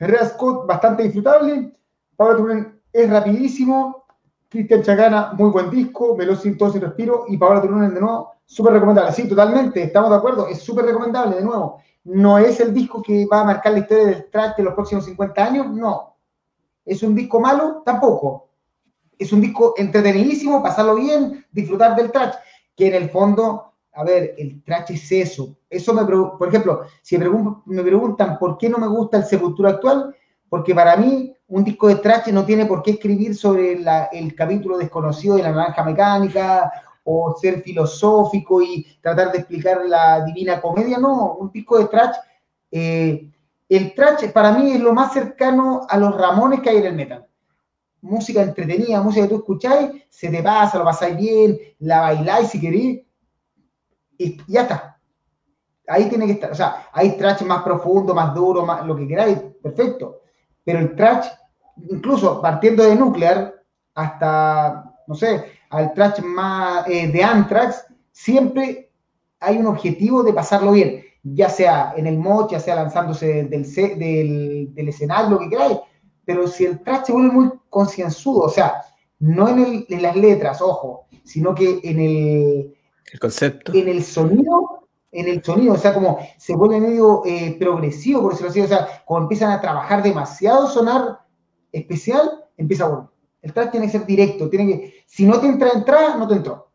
A: Herrera Scott, bastante disfrutable. Pablo Turunen es rapidísimo. Cristian Chacana, muy buen disco. Veloz todo sin respiro. Y Pablo Turunen de nuevo súper recomendable. Sí, totalmente, estamos de acuerdo, es súper recomendable, de nuevo. No es el disco que va a marcar la historia del trash de los próximos 50 años, no. ¿Es un disco malo? Tampoco. Es un disco entretenidísimo, pasarlo bien, disfrutar del trash, que en el fondo, a ver, el trash es eso. Eso me, por ejemplo, si me, preguntan por qué no me gusta el Sepultura actual, porque para mí un disco de trash no tiene por qué escribir sobre el capítulo desconocido de la naranja mecánica o ser filosófico y tratar de explicar la divina comedia, no, un disco de trash. Eh, el trash para mí es lo más cercano a los Ramones que hay en el metal. música entretenida, música que tú escucháis, se te pasa, lo pasáis bien, la bailáis si queréis, y ya está. Ahí tiene que estar. O sea, hay trash más profundo, más duro, más lo que queráis, perfecto. Pero el trash, incluso partiendo de Nuclear hasta, no sé, al trash más eh, de Anthrax, siempre hay un objetivo de pasarlo bien, ya sea en el mod, ya sea lanzándose del, del, escenario, lo que queráis. Pero si el trash se vuelve muy concienzudo, o sea, no en, en las letras, ojo, sino que en el,
B: el concepto.
A: En el sonido, en el sonido, o sea, como se vuelve medio eh, progresivo, por decirlo así, o sea, como empiezan a trabajar demasiado sonar especial, empieza bueno. El track tiene que ser directo, tiene que, si no te entra entrada, no te entró.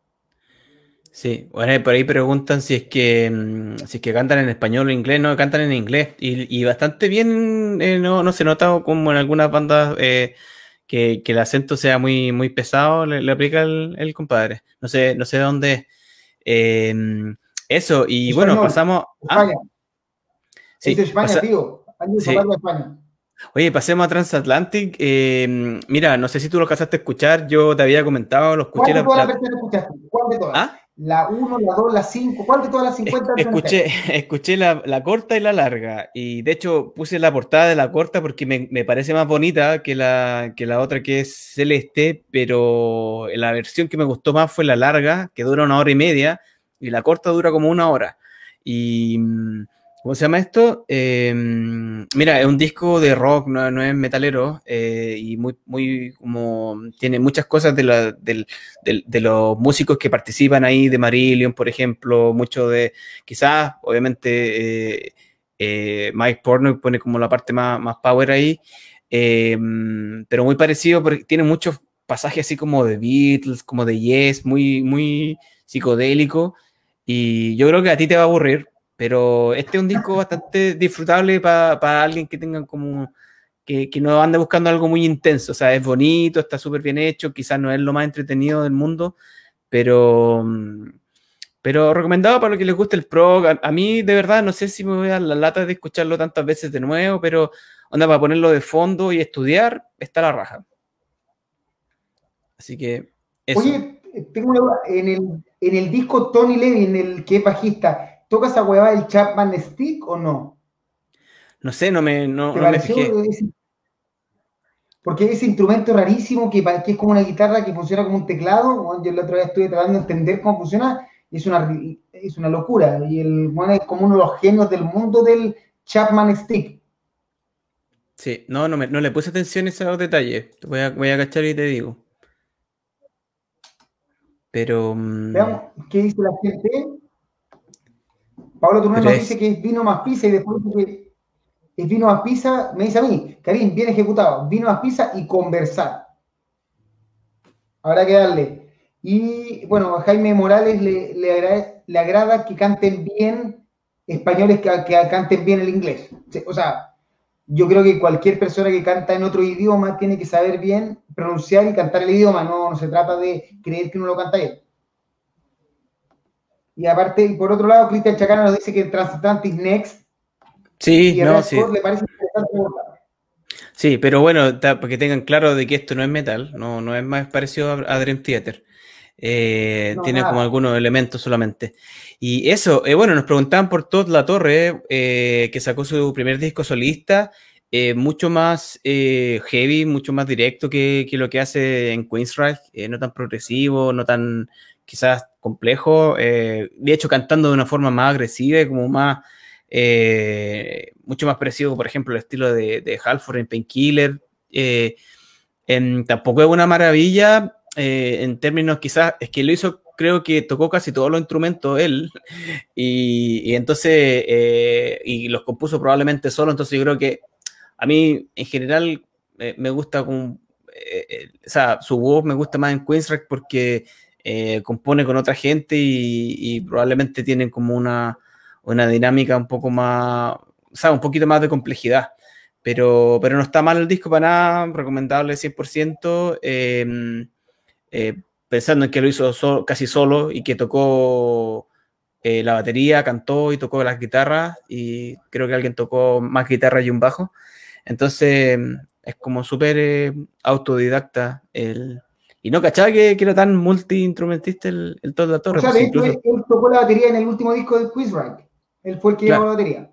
B: Sí, bueno, por ahí preguntan si es que mm, si es que cantan en español o inglés, no, cantan en inglés. Y, bastante bien, eh, no, no se nota como en algunas bandas eh, que, el acento sea muy, muy pesado, le, aplica el, compadre. No sé, no sé de dónde Em, eso, y bueno, pasamos
A: a... Sí, España, tío.
B: Oye, pasemos a Transatlantic. Em, mira, no sé si tú lo alcanzaste a escuchar, yo te había comentado, lo escuché.
A: ¿Cuál de todas las escuchaste? ¿Cuál de todas? ¿Ah? La 1, la 2, la 5, ¿cuál de todas las 50?
B: Escuché, escuché la, la, corta y la larga. Y de hecho puse la portada de la corta porque me, me, parece más bonita que la, que la otra que es celeste, pero la versión que me gustó más fue la larga, que dura una hora y media, y la corta dura como una hora. Y mm, ¿Cómo se llama esto? Em, mira, es un disco de rock, no, es metalero, eh, y muy, muy, como, tiene muchas cosas de, la, de, los músicos que participan ahí, de Marillion, por ejemplo, mucho de, quizás, obviamente, eh, eh, Mike Porno pone como la parte más, más power ahí, em, pero muy parecido, porque tiene muchos pasajes así como de Beatles, como de Yes, muy, muy psicodélico, y yo creo que a ti te va a aburrir, pero este es un disco bastante disfrutable para alguien que tenga como que, que, no ande buscando algo muy intenso. O sea, es bonito, está súper bien hecho, quizás no es lo más entretenido del mundo, pero, pero recomendado para los que les guste el prog. A, mí, de verdad, no sé si me voy a la lata de escucharlo tantas veces de nuevo, pero onda para ponerlo de fondo y estudiar, está la raja. Así que.
A: Oye, tengo una duda. En el, en el disco Tony Levin, el que es bajista, ¿Toca esa huevada el Chapman Stick o no?
B: No sé, no me, no, me fijé.
A: porque ese instrumento rarísimo que, que, es como una guitarra que funciona como un teclado. Yo la otra vez estuve tratando de entender cómo funciona. Es una, es una locura. Y el bueno, es como uno de los genios del mundo del Chapman Stick.
B: Sí, no, no, me, no le puse atención a esos detalles. Voy a, voy a cachar y te digo. Pero.
A: Mm, Veamos qué dice la gente. Pablo Turner nos dice que es vino más pizza y después dice que es vino más pizza, me dice a mí, Karim, bien ejecutado, vino más pizza y conversar. Habrá que darle. Y bueno, a Jaime Morales le, le, agrada, que canten bien españoles que, que, canten bien el inglés. O sea, yo creo que cualquier persona que canta en otro idioma tiene que saber bien pronunciar y cantar el idioma. No, no se trata de creer que uno lo canta bien. Y aparte, y por otro lado, Cristian Chacana nos dice que Transatlantic Next.
B: Sí, no, sí. Le parece Sí, pero bueno, para que tengan claro de que esto no es metal, no, no es más parecido a, Dream Theater. Eh, tiene como algunos elementos solamente. Y eso, eh, bueno, nos preguntaban por Todd La Torre, eh, que sacó su primer disco solista, mucho más heavy, mucho más directo que, que, lo que hace en Queensryche, no tan progresivo, no tan quizás complejo, eh, de hecho cantando de una forma más agresiva como más, eh, mucho más parecido, por ejemplo, el estilo de, de Halford en Painkiller. Eh, tampoco es una maravilla en términos quizás, es que lo hizo, creo que tocó casi todos los instrumentos él y, entonces, y los compuso probablemente solo, entonces yo creo que a mí en general me gusta como... su voz me gusta más en Queensrÿche porque eh, compone con otra gente y, probablemente tienen como una, una, dinámica un poco más, o sea, un poquito más de complejidad. Pero, pero no está mal el disco para nada, recomendable 100%, em, eh, pensando en que lo hizo casi solo y que tocó eh, la batería, cantó y tocó las guitarras y creo que alguien tocó más guitarra y un bajo. Entonces, es como súper eh, autodidacta el... Y no cachaba que, era tan multi-instrumentista el, el Todd La Torre.
A: O sea,
B: pues incluso-
A: él tocó la batería en el último disco de Quizrank. Él fue el que
B: Claro.
A: llevó la batería.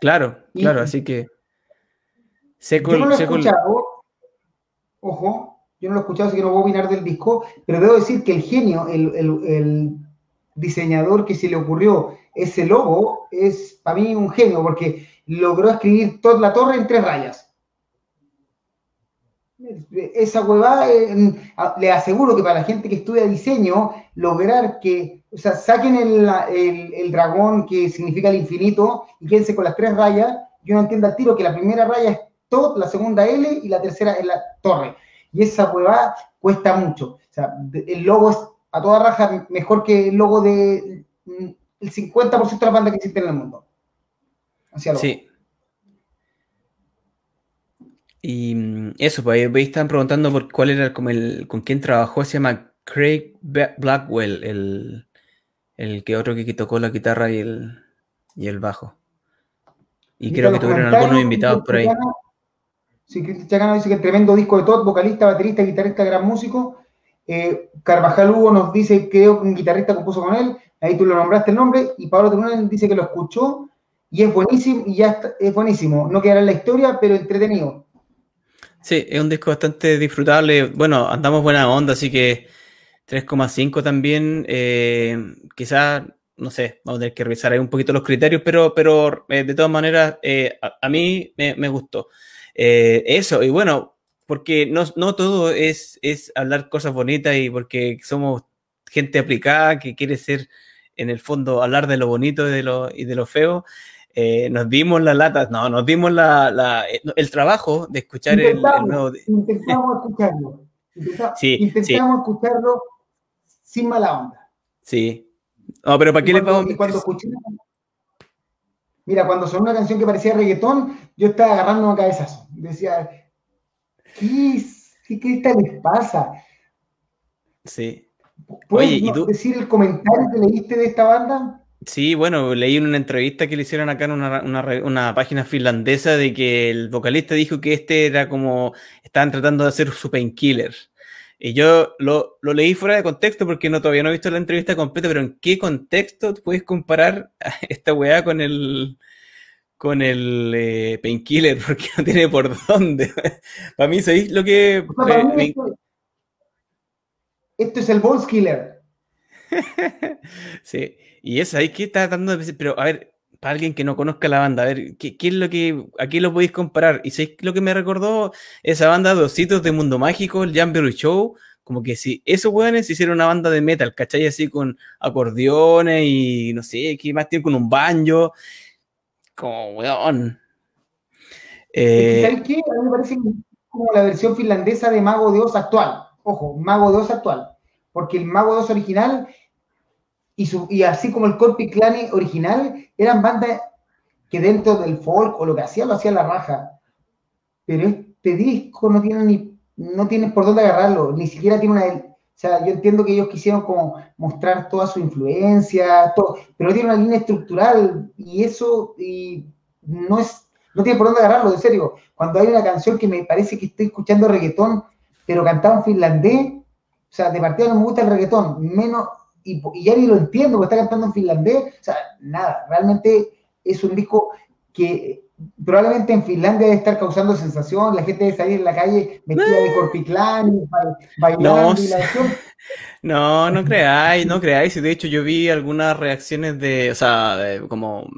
B: Claro,
A: Y-
B: claro, así que... Seco,
A: Yo no lo he escuchado, ojo, yo no lo he escuchado, así que no puedo opinar del disco, pero debo decir que el genio, el, el- el diseñador que se le ocurrió ese logo, es para mí un genio, porque logró escribir toda la torre en tres rayas. Esa huevada, eh, le aseguro que para la gente que estudia diseño, lograr que, o sea, saquen el, el- el dragón que significa el infinito y quédense con las tres rayas, yo no entiendo al tiro que la primera raya es Todd, la segunda L y la tercera es la torre. Y esa huevada cuesta mucho. O sea, el logo es a toda raja mejor que el logo de mm, el 50% de las bandas que existen en el mundo. Hacia.
B: Sí. Y mm, eso, pues ahí estaban preguntando por cuál era como el, con quién trabajó, se llama Craig Blackwell, el, el que otro que tocó la guitarra y el, y el bajo. Y creo que tuvieron algunos invitados por ahí.
A: Chacano- Sí, Cristian Chacano dice que el tremendo disco de Todd, vocalista, baterista, guitarrista, gran músico. Eh, Carvajal Hugo nos dice, creo que un guitarrista compuso con él. Ahí tú lo nombraste el nombre. Y Pablo Trunel dice que lo escuchó y es buenísimo. Y ya está- es buenísimo. No quedará en la historia, pero entretenido.
B: Sí, es un disco bastante disfrutable. Bueno, andamos buena onda, así que 3,5 también. eh, quizás, no sé, vamos a tener que revisar ahí un poquito los criterios, pero, pero eh, de todas maneras, eh, a, a mí me, me gustó. Eh, eso, y bueno, porque no, no todo es, es hablar cosas bonitas y porque somos gente aplicada que quiere ser, en el fondo, hablar de lo bonito y de lo, y de lo feo. Eh, nos dimos la lata, no, nos dimos la, la- el trabajo de escuchar el, nuevo.
A: intentamos escucharlo. Intenta-
B: Sí,
A: intentamos escucharlo sin mala onda.
B: Sí. No, pero ¿para qué
A: cuando,
B: vamos a
A: cuando escuché Mira, cuando sonó una canción que parecía reggaetón, yo estaba agarrando un cabezazo. Decía, ¿qué, es- qué cresta les pasa?
B: Sí.
A: ¿Puedes
B: Oye, ¿y
A: no-
B: tú?
A: decir el comentario que leíste de esta banda?
B: Sí, bueno, leí en una entrevista que le hicieron acá en una, una una página finlandesa de que el vocalista dijo que este era como, estaban tratando de hacer su painkiller. Y yo lo, lo leí fuera de contexto porque no, todavía no he visto la entrevista completa, pero ¿en qué contexto puedes comparar a esta weá con el, con el eh, painkiller? Porque no tiene por dónde. Para mí, ¿sabéis lo que...
A: O sea,
B: eh,
A: mí
B: me-
A: esto, esto es el Balls Killer.
B: Sí, y eso ahí que está tratando de decir, pero a ver, para alguien que no conozca la banda, a ver, ¿qué, qué es lo que, a qué lo podéis comparar? Y sabéis lo que me recordó esa banda de ositos de Mundo Mágico, el Jamboree Show, como que si esos weones hicieron una banda de metal, ¿cachai? Así con acordeones y no sé, ¿qué más tiene con un banjo? Como, weón. Eh,
A: ¿Sabes qué? A mí me parece como la versión finlandesa de Mago de Oz actual. Ojo, Mago de Oz actual. Porque el Mago de Oz original y, así como el Corpi Clane original eran bandas que dentro del folk o lo que hacían lo hacía la raja. Pero este disco no tiene tienes por dónde agarrarlo, ni siquiera tiene una. O sea, yo entiendo que ellos quisieron como mostrar toda su influencia, todo, pero tiene una línea estructural y eso y no es, no tiene por dónde agarrarlo, en serio. Cuando hay una canción que me parece que estoy escuchando reggaetón, pero cantado en finlandés, o sea, de partida no me gusta el reggaetón, menos, y, y ya ni lo entiendo, porque está cantando en finlandés, o sea, nada, realmente es un disco que probablemente en Finlandia debe estar causando sensación, la gente debe salir en la calle vestida de corpiclán, ba- bailando
B: No
A: y la.
B: No, no creáis, no creáis. Y De hecho, yo vi algunas reacciones de, o sea, de- como,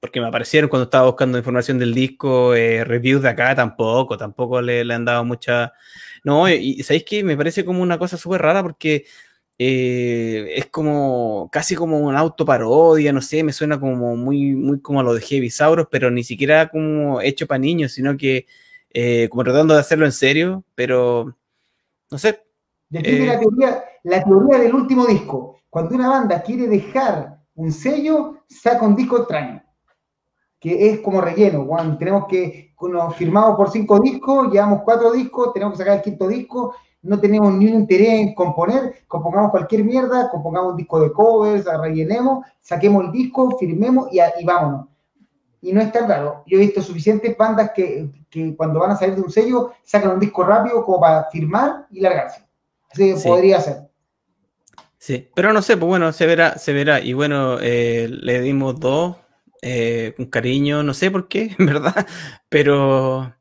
B: porque me aparecieron cuando estaba buscando información del disco, eh, reviews de acá, tampoco, tampoco le, le han dado mucha... No, y, y ¿sabéis qué? Me parece como una cosa súper rara porque eh, es como, casi como una autoparodia, no sé, me suena como muy, muy como a lo de Heavy Sauros, pero ni siquiera como hecho para niños, sino que eh, como tratando de hacerlo en serio, pero, no sé, Eh.
A: la teoría, la teoría del último disco. Cuando una banda quiere dejar un sello, saca un disco extraño, que es como relleno. Juan, tenemos que, nos firmamos por cinco discos, llevamos cuatro discos, tenemos que sacar el quinto disco, no tenemos ni un interés en componer, compongamos cualquier mierda, compongamos un disco de covers, rellenemos, saquemos el disco, firmemos y, a- y vámonos. y no es tan raro. Yo he visto suficientes bandas que, que cuando van a salir de un sello sacan un disco rápido como para firmar y largarse. Así que podría ser.
B: Sí, pero no sé, pues bueno, se verá, se verá. Y bueno, eh, le dimos dos, eh, con cariño, no sé por qué, en verdad, pero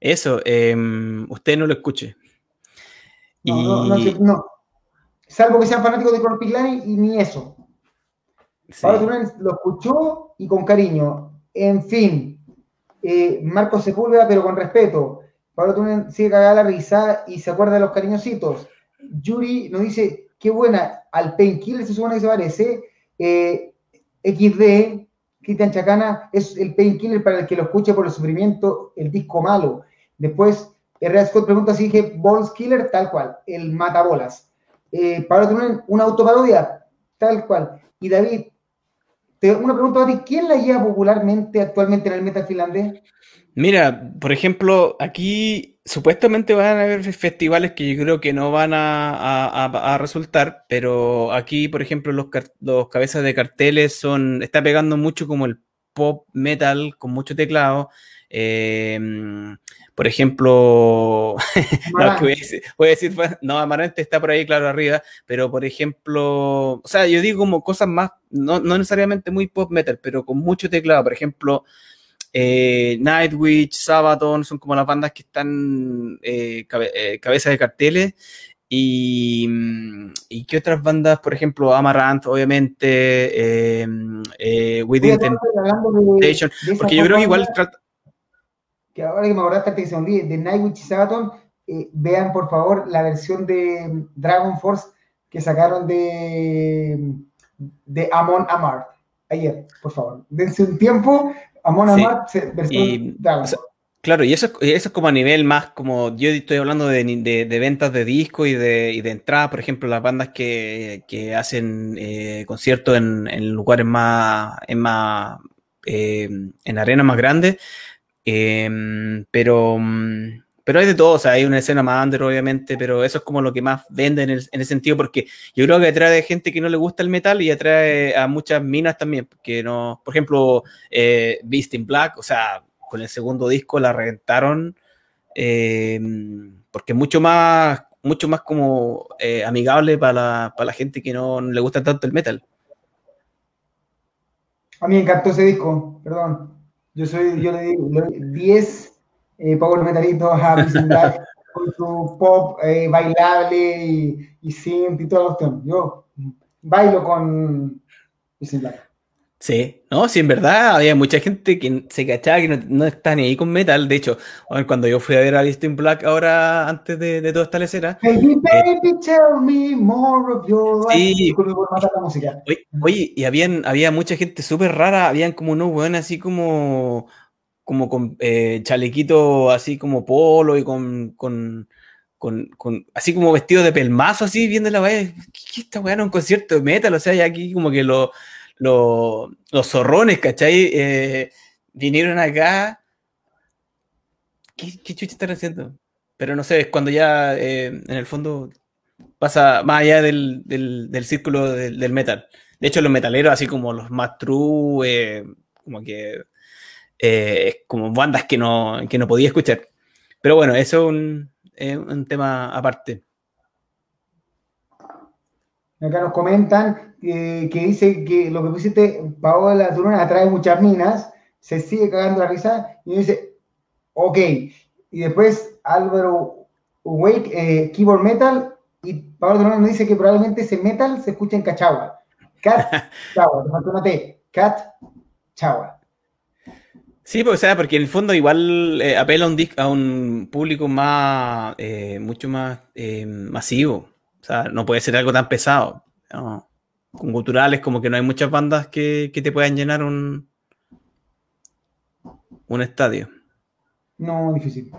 B: eso, em, usted no lo escuche.
A: No, no, no, Salvo que sean fanáticos de Corpilani y ni eso. Pablo lo escuchó y con cariño. En fin, eh, Marcos Sepúlveda, pero con respeto. Pablo Tunen sigue cagada la risa y se acuerda de los cariñositos. Yuri nos dice, qué buena, al Painkiller se supone que se parece. Eh, XD, Cristian Chacana, es el Painkiller para el que lo escuche por el sufrimiento, el disco malo. Después, Herrera Scott pregunta si dije Balls Killer, tal cual, el matabolas. Eh, Pablo Tunen, una autoparodia, tal cual. Y David, una pregunta a ti, ¿quién la lleva popularmente actualmente en el metal finlandés?
B: Mira, por ejemplo, aquí supuestamente van a haber festivales que yo creo que no van a, resultar, pero aquí, por ejemplo, los, los, cabezas de carteles son, está pegando mucho como el pop metal con mucho teclado. Eh, por ejemplo, no, voy, a decir, no, Amarante está por ahí, claro, arriba, pero por ejemplo, o sea, yo digo como cosas más, no, necesariamente muy pop metal, pero con mucho teclado, por ejemplo, eh, Nightwish, Sabaton, son como las bandas que están eh, eh cabezas de carteles. Y, y, qué otras bandas, por ejemplo, Amarant, obviamente, eh, eh Within Temptation, porque yo creo que igual trata
A: que ahora que me acordaste que se olvide, de Nightwish y Sabaton, eh, vean por favor la versión de Dragon Force que sacaron de, de Amon Amart ayer, por favor. Dense un tiempo, Amon Amart, versión
B: Dragon Claro, y eso, eso es como a nivel más, como yo estoy hablando de, de, ventas de disco y de, y de entrada, por ejemplo, las bandas que, que hacen eh, conciertos en, en, lugares más, en más, eh, en arenas más grandes, Em, pero, mm, pero hay de todo, o sea, hay una escena más under, obviamente, pero eso es como lo que más vende en, el, en ese sentido, porque yo creo que atrae gente que no le gusta el metal y atrae a muchas minas también, porque no, por ejemplo, eh, Beast in Black, o sea, con el segundo disco la reventaron, em, porque mucho más, mucho más como eh, amigable para la, para la gente que no, le gusta tanto el metal.
A: A mí me encantó ese disco, perdón. Yo soy, yo le digo 10 eh, power metalitos a Black con su pop eh, bailable y, y synth y todos los temas. Yo bailo con Black.
B: Sí, no, sí, en verdad había mucha gente que se cachaba que no, no está ni ahí con metal. De hecho, cuando yo fui a ver a Beast in Black ahora, antes de, de toda esta lecera. Baby, eh, baby, tell me more of your sí, la música. Oye, y habían, había mucha gente súper rara, habían como unos weones así como, como con eh, chalequito así como polo y con, con, con, con así como vestido de pelmazo, así viendo la weá. ¿Qué, esta weá un concierto de metal? O sea, ya aquí como que lo los, zorrones, ¿cachai? Eh, vinieron acá. ¿Qué, chucha están haciendo? Pero no sé, es cuando ya eh, en el fondo pasa más allá del, del, círculo del, metal. De hecho, los metaleros, así como los más true, eh, como que como bandas que no, que no podía escuchar. Pero bueno, eso es un tema aparte.
A: Acá nos comentan que dice que lo que pusiste, Paola Turona atrae muchas minas, se sigue cagando la risa, y dice, ok. Y después Álvaro Wake, eh, Keyboard Metal, y Paola Turona nos dice que probablemente ese metal se escucha en Cachagua. Cat, Chagua, te faltó una T. Cat, Chagua.
B: Sí, pues, o sea, porque en el fondo igual eh, apela a un, a un público más, eh, mucho más masivo. O sea, no puede ser algo tan pesado. ¿no? con culturales, como que no hay muchas bandas que, te puedan llenar un, un estadio.
A: No, difícil.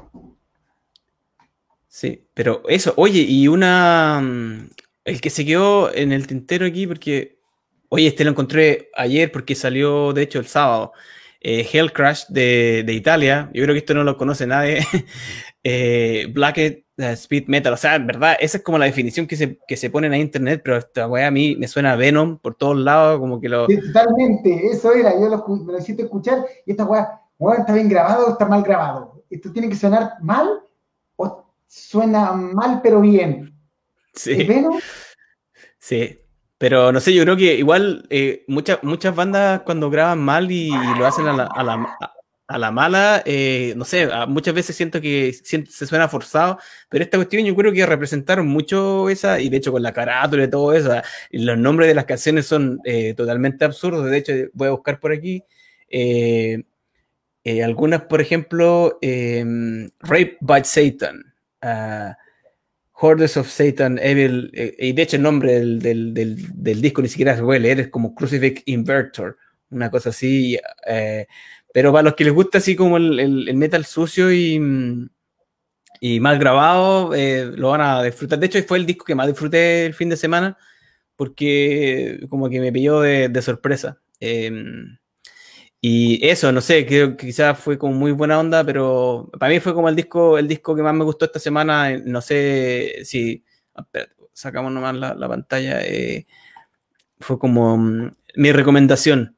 B: Sí, pero eso, oye, y una. Mm, el que se quedó en el tintero aquí, porque. Oye, este lo encontré ayer porque salió, de hecho, el sábado. Eh, Hell Crash de, Italia. Yo creo que esto no lo conoce nadie. eh, Black Speed Metal. O sea, en verdad, esa es como la definición que se, que se pone en internet, pero esta weá a mí me suena Venom por todos lados, como que lo.
A: totalmente, eso era, yo lo, me lo hiciste escuchar y esta weá, está bien grabado o está mal grabado. Esto tiene que sonar mal o suena mal pero bien.
B: Sí. Venom? Sí. Pero no sé, yo creo que igual eh, muchas, muchas bandas cuando graban mal y, lo hacen a la, a la, a la mala, eh, no sé, muchas veces siento que se suena forzado, pero esta cuestión yo creo que representaron mucho esa, y de hecho con la carátula y todo eso, los nombres de las canciones son eh, totalmente absurdos, de hecho voy a buscar por aquí. Eh, algunas, por ejemplo, em, Rape by Satan, uh, Hordes of Satan, Evil, y de hecho el nombre del, del, del, disco ni siquiera se puede leer, es como Crucifix Invertor, una cosa así. Pero para los que les gusta así como el, metal sucio y, y mal grabado, eh, lo van a disfrutar. De hecho, fue el disco que más disfruté el fin de semana porque como que me pilló de, sorpresa. Em, y eso, no sé, creo que quizás fue como muy buena onda, pero para mí fue como el disco, el disco que más me gustó esta semana. No sé si. sacamos nomás la, pantalla. Eh, fue como mm, mi recomendación.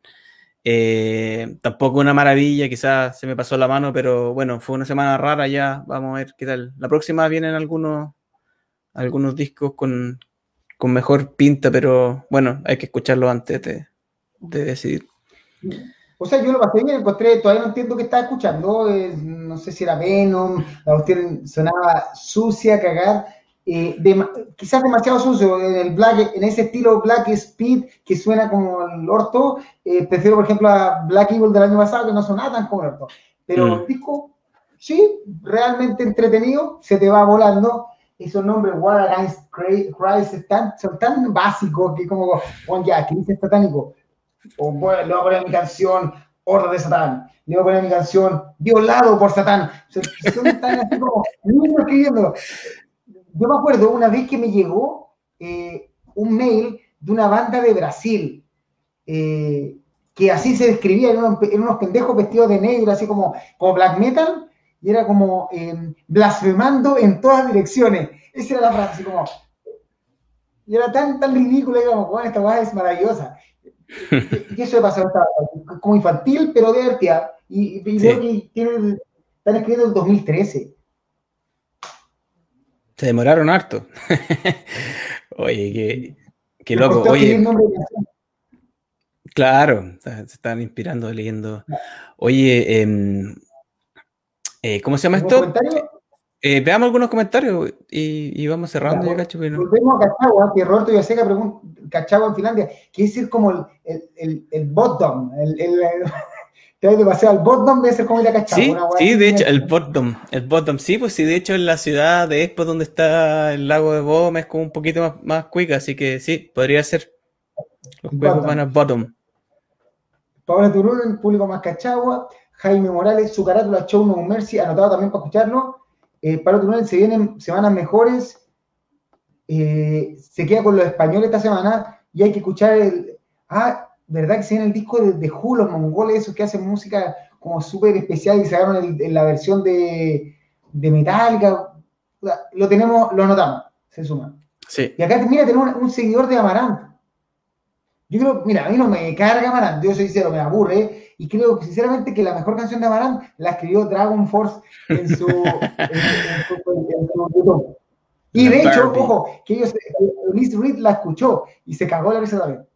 B: Eh, tampoco una maravilla, quizás se me pasó la mano, pero bueno, fue una semana rara ya. Vamos a ver qué tal. La próxima vienen algunos, algunos discos con, mejor pinta, pero bueno, hay que escucharlo antes de, decidir.
A: O sea, yo lo pasé bien, encontré, todavía no entiendo qué estaba escuchando, eh, no sé si era Venom, la cuestión sonaba sucia, cagar, eh, quizás demasiado sucio, en el black, en ese estilo Black Speed que suena como el orto, eh, prefiero por ejemplo a Black Evil del año pasado que no sonaba tan como el orto. Pero mm. el disco, sí, realmente entretenido, se te va volando. Esos nombres, War Against Christ, son tan básicos que como, bueno, ya, que dice satánico. O bueno, le voy a poner mi canción Horda de Satán. Le voy a poner mi canción Violado por Satán. son tan así como, escribiendo yo me acuerdo una vez que me llegó eh, un mail de una banda de Brasil, eh, que así se describía, en unos, pendejos vestidos de negro, así como, como black metal, y era como eh, blasfemando en todas direcciones. Esa era la frase, así como. Y era tan, tan ridículo, digamos, bueno, esta banda es maravillosa. Y eso de como infantil, pero divertida. Y, y veo que tiene, están escribiendo en 2013.
B: Se demoraron harto. Oye, qué, qué loco. Oye, claro, se están inspirando leyendo. Oye, em, eh, ¿cómo se llama esto? Eh, veamos algunos comentarios y, vamos cerrando. Ya,
A: cacho, Volvemos a Cachagua, que Roberto Yaseca pregunta, Cachagua en Finlandia, quiere decir como el, el, el bottom, el, te vas demasiado al bottom de ser como ir a
B: Sí, sí de hecho, el bottom, el bottom, sí, pues sí, de hecho en la ciudad de Expo donde está el lago de Bom es como un poquito más, más quick, así que sí, podría ser. Los juegos van al bottom.
A: Paola Turún, el público más cachagua. Jaime Morales, su carátula Show No Mercy, anotado también para escucharlo. Eh, Paola Turún, se vienen semanas mejores. Eh, se queda con los españoles esta semana y hay que escuchar el. Ah, ¿verdad? Que se el disco de, de Who, los mongoles, esos que hacen música como súper especial y sacaron la versión de, de Metallica. Lo tenemos, lo notamos, se suma.
B: Sí.
A: Y acá, mira, tenemos un, seguidor de Amarant. Yo creo, mira, a mí no me carga Amarant, yo soy sincero, me aburre. Y creo sinceramente que la mejor canción de Amarant la escribió Dragon Force en su, YouTube. Y de hecho, ojo, que ellos, Liz Reed la escuchó y se cagó la risa también.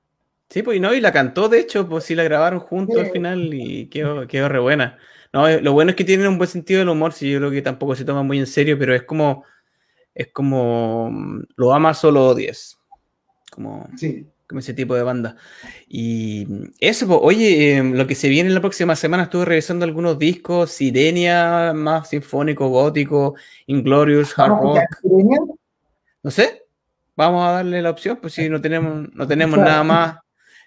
B: Sí, pues no, y la cantó, de hecho, pues sí la grabaron juntos al final y quedó, quedó re buena. No, eh, lo bueno es que tienen un buen sentido del humor, sí, yo creo que tampoco se toma muy en serio, pero es como, es como, mm, lo amas solo odies. Como,
A: sí.
B: como ese tipo de banda. Y eso, pues, oye, em, lo que se viene en la próxima semana, estuve revisando algunos discos, Sirenia, más sinfónico, gótico, Inglorious, Hard Rock. No sé, vamos a darle la opción, pues si no tenemos, no tenemos nada más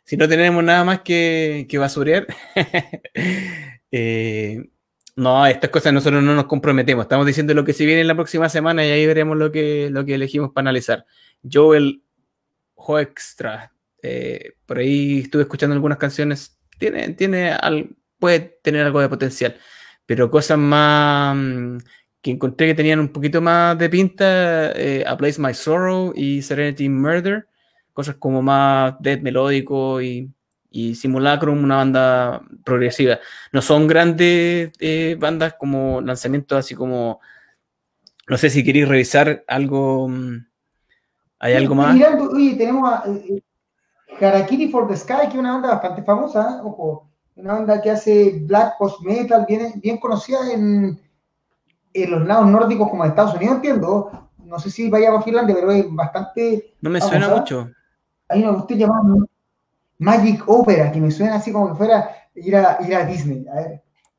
B: si no tenemos nada más que, que basurear, eh, no, estas cosas nosotros no nos comprometemos. Estamos diciendo lo que se viene en la próxima semana y ahí veremos lo que, lo que elegimos para analizar. Joel Hoextra, eh, por ahí estuve escuchando algunas canciones, tiene, tiene puede tener algo de potencial, pero cosas más mm, que encontré que tenían un poquito más de pinta, eh, A Place My Sorrow y Serenity Murder, cosas como más death melódico y, y Simulacrum, una banda progresiva. No son grandes eh, bandas como lanzamientos así como, no sé si queréis revisar algo, mm, ¿hay algo más?
A: Mirando, oye, tenemos a eh, Harakiri for the Sky, que es una banda bastante famosa, ojo, una banda que hace black post metal, bien, bien conocida en en los lados nórdicos como Estados Unidos, entiendo. No sé si vaya a Finlandia, pero es bastante.
B: No me suena mucho.
A: Hay una que usted llama Magic Opera, que me suena así como que fuera ir a, ir a Disney.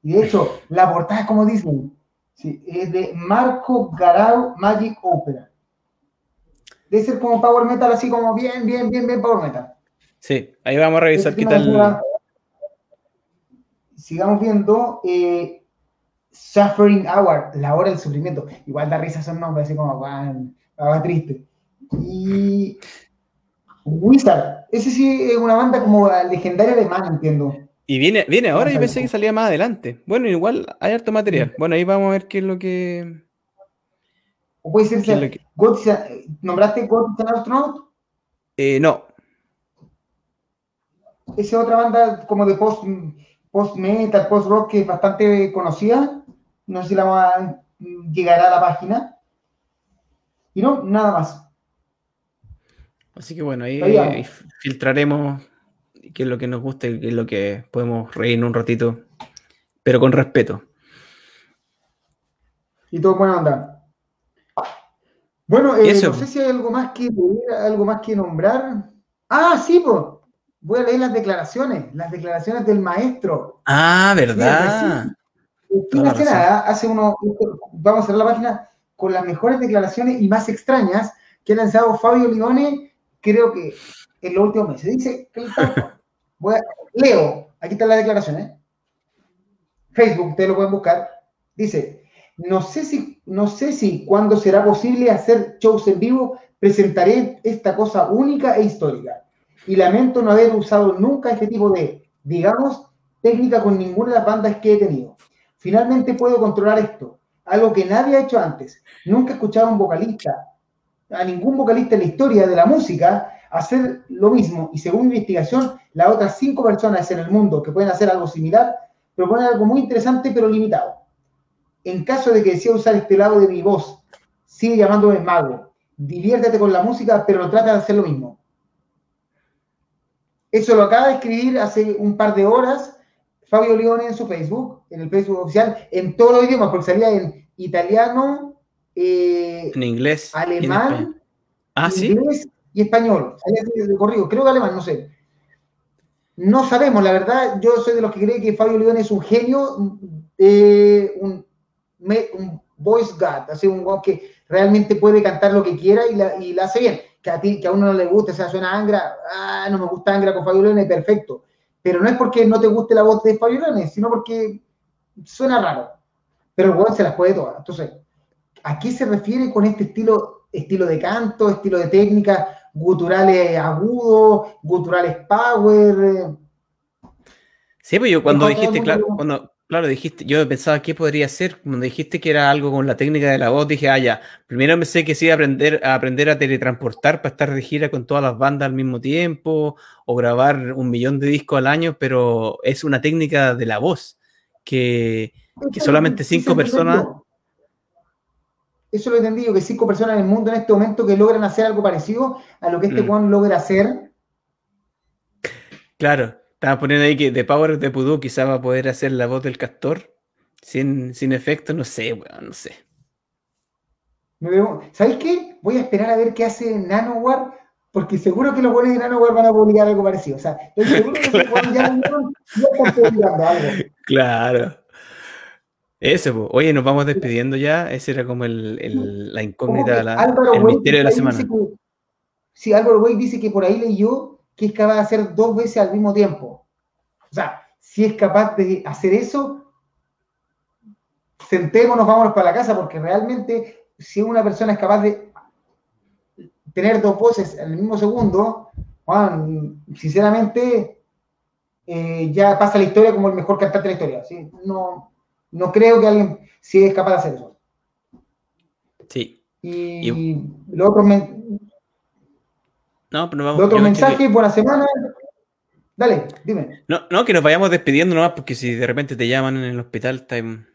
A: Y de hecho, la portada es como Disney. Sí, es de Marco Garau Magic Opera. Debe ser como Power Metal, así como bien, bien, bien, bien Power Metal.
B: Sí, ahí vamos a revisar este qué tal.
A: Sigamos viendo. Eh, Suffering Hour, la hora del sufrimiento. Igual da risa son nombres, así como van, va triste. Y Wizard, ese sí es una banda como legendaria alemana, entiendo.
B: Y viene, viene ahora, yo pensé que salía más adelante. Bueno, igual hay harto material. Bueno, ahí vamos a ver qué es lo que.
A: O puede ser, que... ¿nombraste God Astronaut?
B: Eh, no.
A: Esa es otra banda como de post, post metal, post rock que es bastante conocida. No sé si la vamos a llegar a la página. Y no, nada más.
B: Así que bueno, ahí, filtraremos qué es lo que nos gusta y qué es lo que podemos reír un ratito, pero con respeto.
A: Y todo buena onda. Bueno, eh, no sé si hay algo más que algo más que nombrar. Ah, sí, pues. Voy a leer las declaraciones, las declaraciones del maestro.
B: Ah, verdad
A: hace uno, vamos a hacer la página con las mejores declaraciones y más extrañas que ha lanzado Fabio Leone, creo que en los últimos meses. Dice voy a, leo, aquí está la declaración, ¿eh? Facebook, ustedes lo pueden buscar. Dice, no sé si, no sé si cuando será posible hacer shows en vivo, presentaré esta cosa única e histórica. Y lamento no haber usado nunca este tipo de, digamos, técnica con ninguna de las bandas que he tenido. Finalmente puedo controlar esto, algo que nadie ha hecho antes. Nunca he escuchado a un vocalista, a ningún vocalista en la historia de la música, hacer lo mismo. Y según mi investigación, las otras cinco personas en el mundo que pueden hacer algo similar proponen algo muy interesante pero limitado. En caso de que desea usar este lado de mi voz, sigue llamándome mago. Diviértete con la música, pero trata de hacer lo mismo. Eso lo acaba de escribir hace un par de horas Fabio Leone en su Facebook, en el Facebook oficial, en todos los idiomas, porque salía en italiano,
B: eh, en inglés,
A: alemán,
B: ah,
A: inglés y español. Corrido, creo que alemán, no sé. No sabemos, la verdad, yo soy de los que cree que Fabio Leone es un genio, eh, un, voice god, así un god que realmente puede cantar lo que quiera y la, y la hace bien. Que a, ti, que a uno no le gusta, o sea, suena Angra, ah, no me gusta Angra con Fabio Leone, perfecto pero no es porque no te guste la voz de Fabio Leone, sino porque suena raro. Pero el weón se las puede todas. Entonces, ¿a qué se refiere con este estilo, estilo de canto, estilo de técnica, guturales agudos, guturales power?
B: Sí, pues yo cuando dijiste, claro, cuando, Claro, dijiste, yo pensaba qué podría ser, cuando dijiste que era algo con la técnica de la voz, dije, ah, ya, primero pensé que sí, aprender, a aprender a teletransportar para estar de gira con todas las bandas al mismo tiempo, o grabar un millón de discos al año, pero es una técnica de la voz, que, solamente cinco personas...
A: Eso lo he entendido, que cinco personas en el mundo en este momento que logran hacer algo parecido a lo que este mm. Juan logra hacer.
B: Claro, estaba poniendo ahí que de Power de Pudú quizá va a poder hacer la voz del castor sin, sin efecto, no sé, weón, no sé.
A: ¿Sabéis qué? Voy a esperar a ver qué hace Nanowar, porque seguro que los buenos de Nanowar van a publicar algo parecido. O sea, estoy seguro que ya, ya están publicando algo.
B: Claro. Eso, oye, nos vamos despidiendo ya. Ese era como el, el, la incógnita, la, el misterio de la semana.
A: sí, Álvaro Way dice que por ahí leyó que es capaz de hacer dos veces al mismo tiempo. O sea, si es capaz de hacer eso, sentémonos, vámonos para la casa, porque realmente si una persona es capaz de tener dos voces en el mismo segundo, sinceramente eh, ya pasa la historia como el mejor cantante de la historia. ¿sí? No, no creo que alguien sí es capaz de hacer eso.
B: Sí.
A: Y, y... los otros,
B: no, pero vamos,
A: los otros mensajes, buena semana. Dale, dime.
B: No, no, que nos vayamos despidiendo nomás, porque si de repente te llaman en el hospital, time...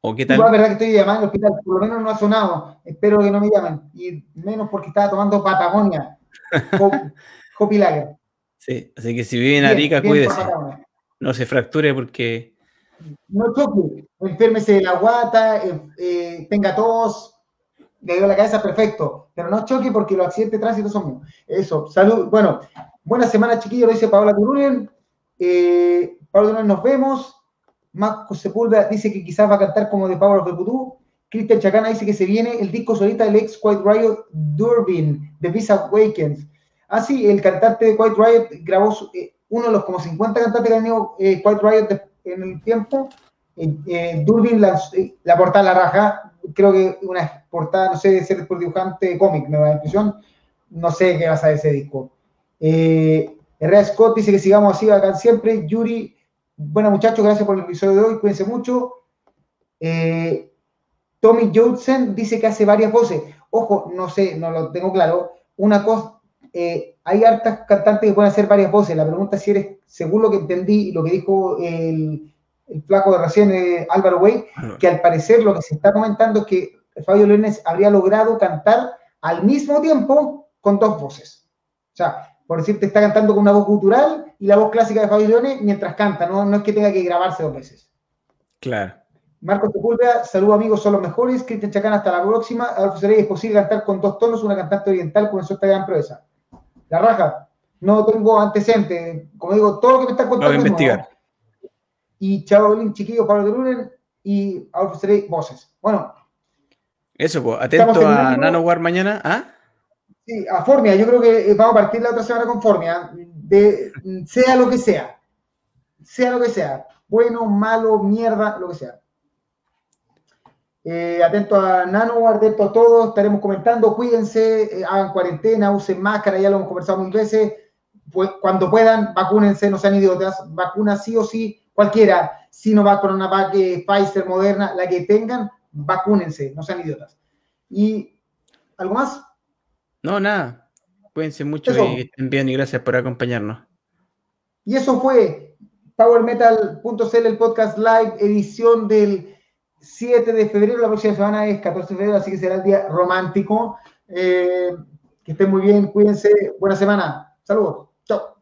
B: ¿o qué tal?
A: la verdad que estoy llamando al hospital, por lo menos no ha sonado. Espero que no me llamen. Y menos porque estaba tomando Patagonia. Copilager.
B: Sí, así que si vive en Arica, cuídese. No se fracture porque.
A: No choque, enférmese de la guata, eh, eh, tenga tos, le dio la cabeza, perfecto. Pero no choque porque los accidentes de tránsito son. Eso, salud. Bueno, buena semana, chiquillos, lo dice Paola Turunen. Eh, Pablo Turunen, nos vemos. Marco Sepúlveda dice que quizás va a cantar como de Power of the Voodoo. Cristian Chacana dice que se viene el disco solita del ex Quiet Riot Durbin, The Peace Awakens. Ah, sí, el cantante de Quiet Riot grabó eh, uno de los como 50 cantantes que han tenido eh, Riot en el tiempo. Eh, Durbin, la, la portada la raja, creo que una portada, no sé, de ser por dibujante cómic, me da la impresión. No sé qué va a ser ese disco. Eh, Scott dice que sigamos así acá siempre. Yuri, bueno muchachos, gracias por el episodio de hoy, cuídense mucho. Eh, Tommy Johnson dice que hace varias voces. Ojo, no sé, no lo tengo claro. Una cosa, eh, hay hartas cantantes que pueden hacer varias voces. La pregunta es si eres, según lo que entendí, lo que dijo el, el flaco de recién, eh, Álvaro Way, que al parecer lo que se está comentando es que Fabio Leones habría logrado cantar al mismo tiempo con dos voces. O sea, por decirte, está cantando con una voz cultural y la voz clásica de Fabio Leones mientras canta, no, no es que tenga que grabarse dos veces.
B: Claro.
A: Marcos Sepúlveda, saludos amigos, son los mejores. Cristian Chacán, hasta la próxima. Adolfo Serey, es posible cantar con dos tonos, una cantante oriental comenzó esta gran proeza. La raja, no tengo antecedentes. Como digo, todo lo que me está contando.
B: Voy a investigar.
A: Y Chabolín, chiquillo, Pablo de Lunen y Adolfo Serey, voces. Bueno.
B: Eso, pues, atento a Nanowar mañana. ¿Ah?
A: Sí, a Formia. Yo creo que vamos a partir la otra semana con Formia. De, sea lo que sea. Sea lo que sea. Bueno, malo, mierda, lo que sea. Eh, atento a Nano, atento a todos, estaremos comentando, cuídense, eh, hagan cuarentena, usen máscara, ya lo hemos conversado mil veces, pues, cuando puedan, vacúnense, no sean idiotas, vacuna sí o sí, cualquiera, Sinovac, Coronavac, eh, Pfizer, Moderna, la que tengan, vacúnense, no sean idiotas. ¿Y algo más?
B: No, nada, cuídense mucho eso. y estén bien y gracias por acompañarnos.
A: Y eso fue PowerMetal.cl, el podcast live, edición del 7 de febrero, la próxima semana es 14 de febrero, así que será el día romántico. Eh, que estén muy bien, cuídense, buena semana. Saludos, chao.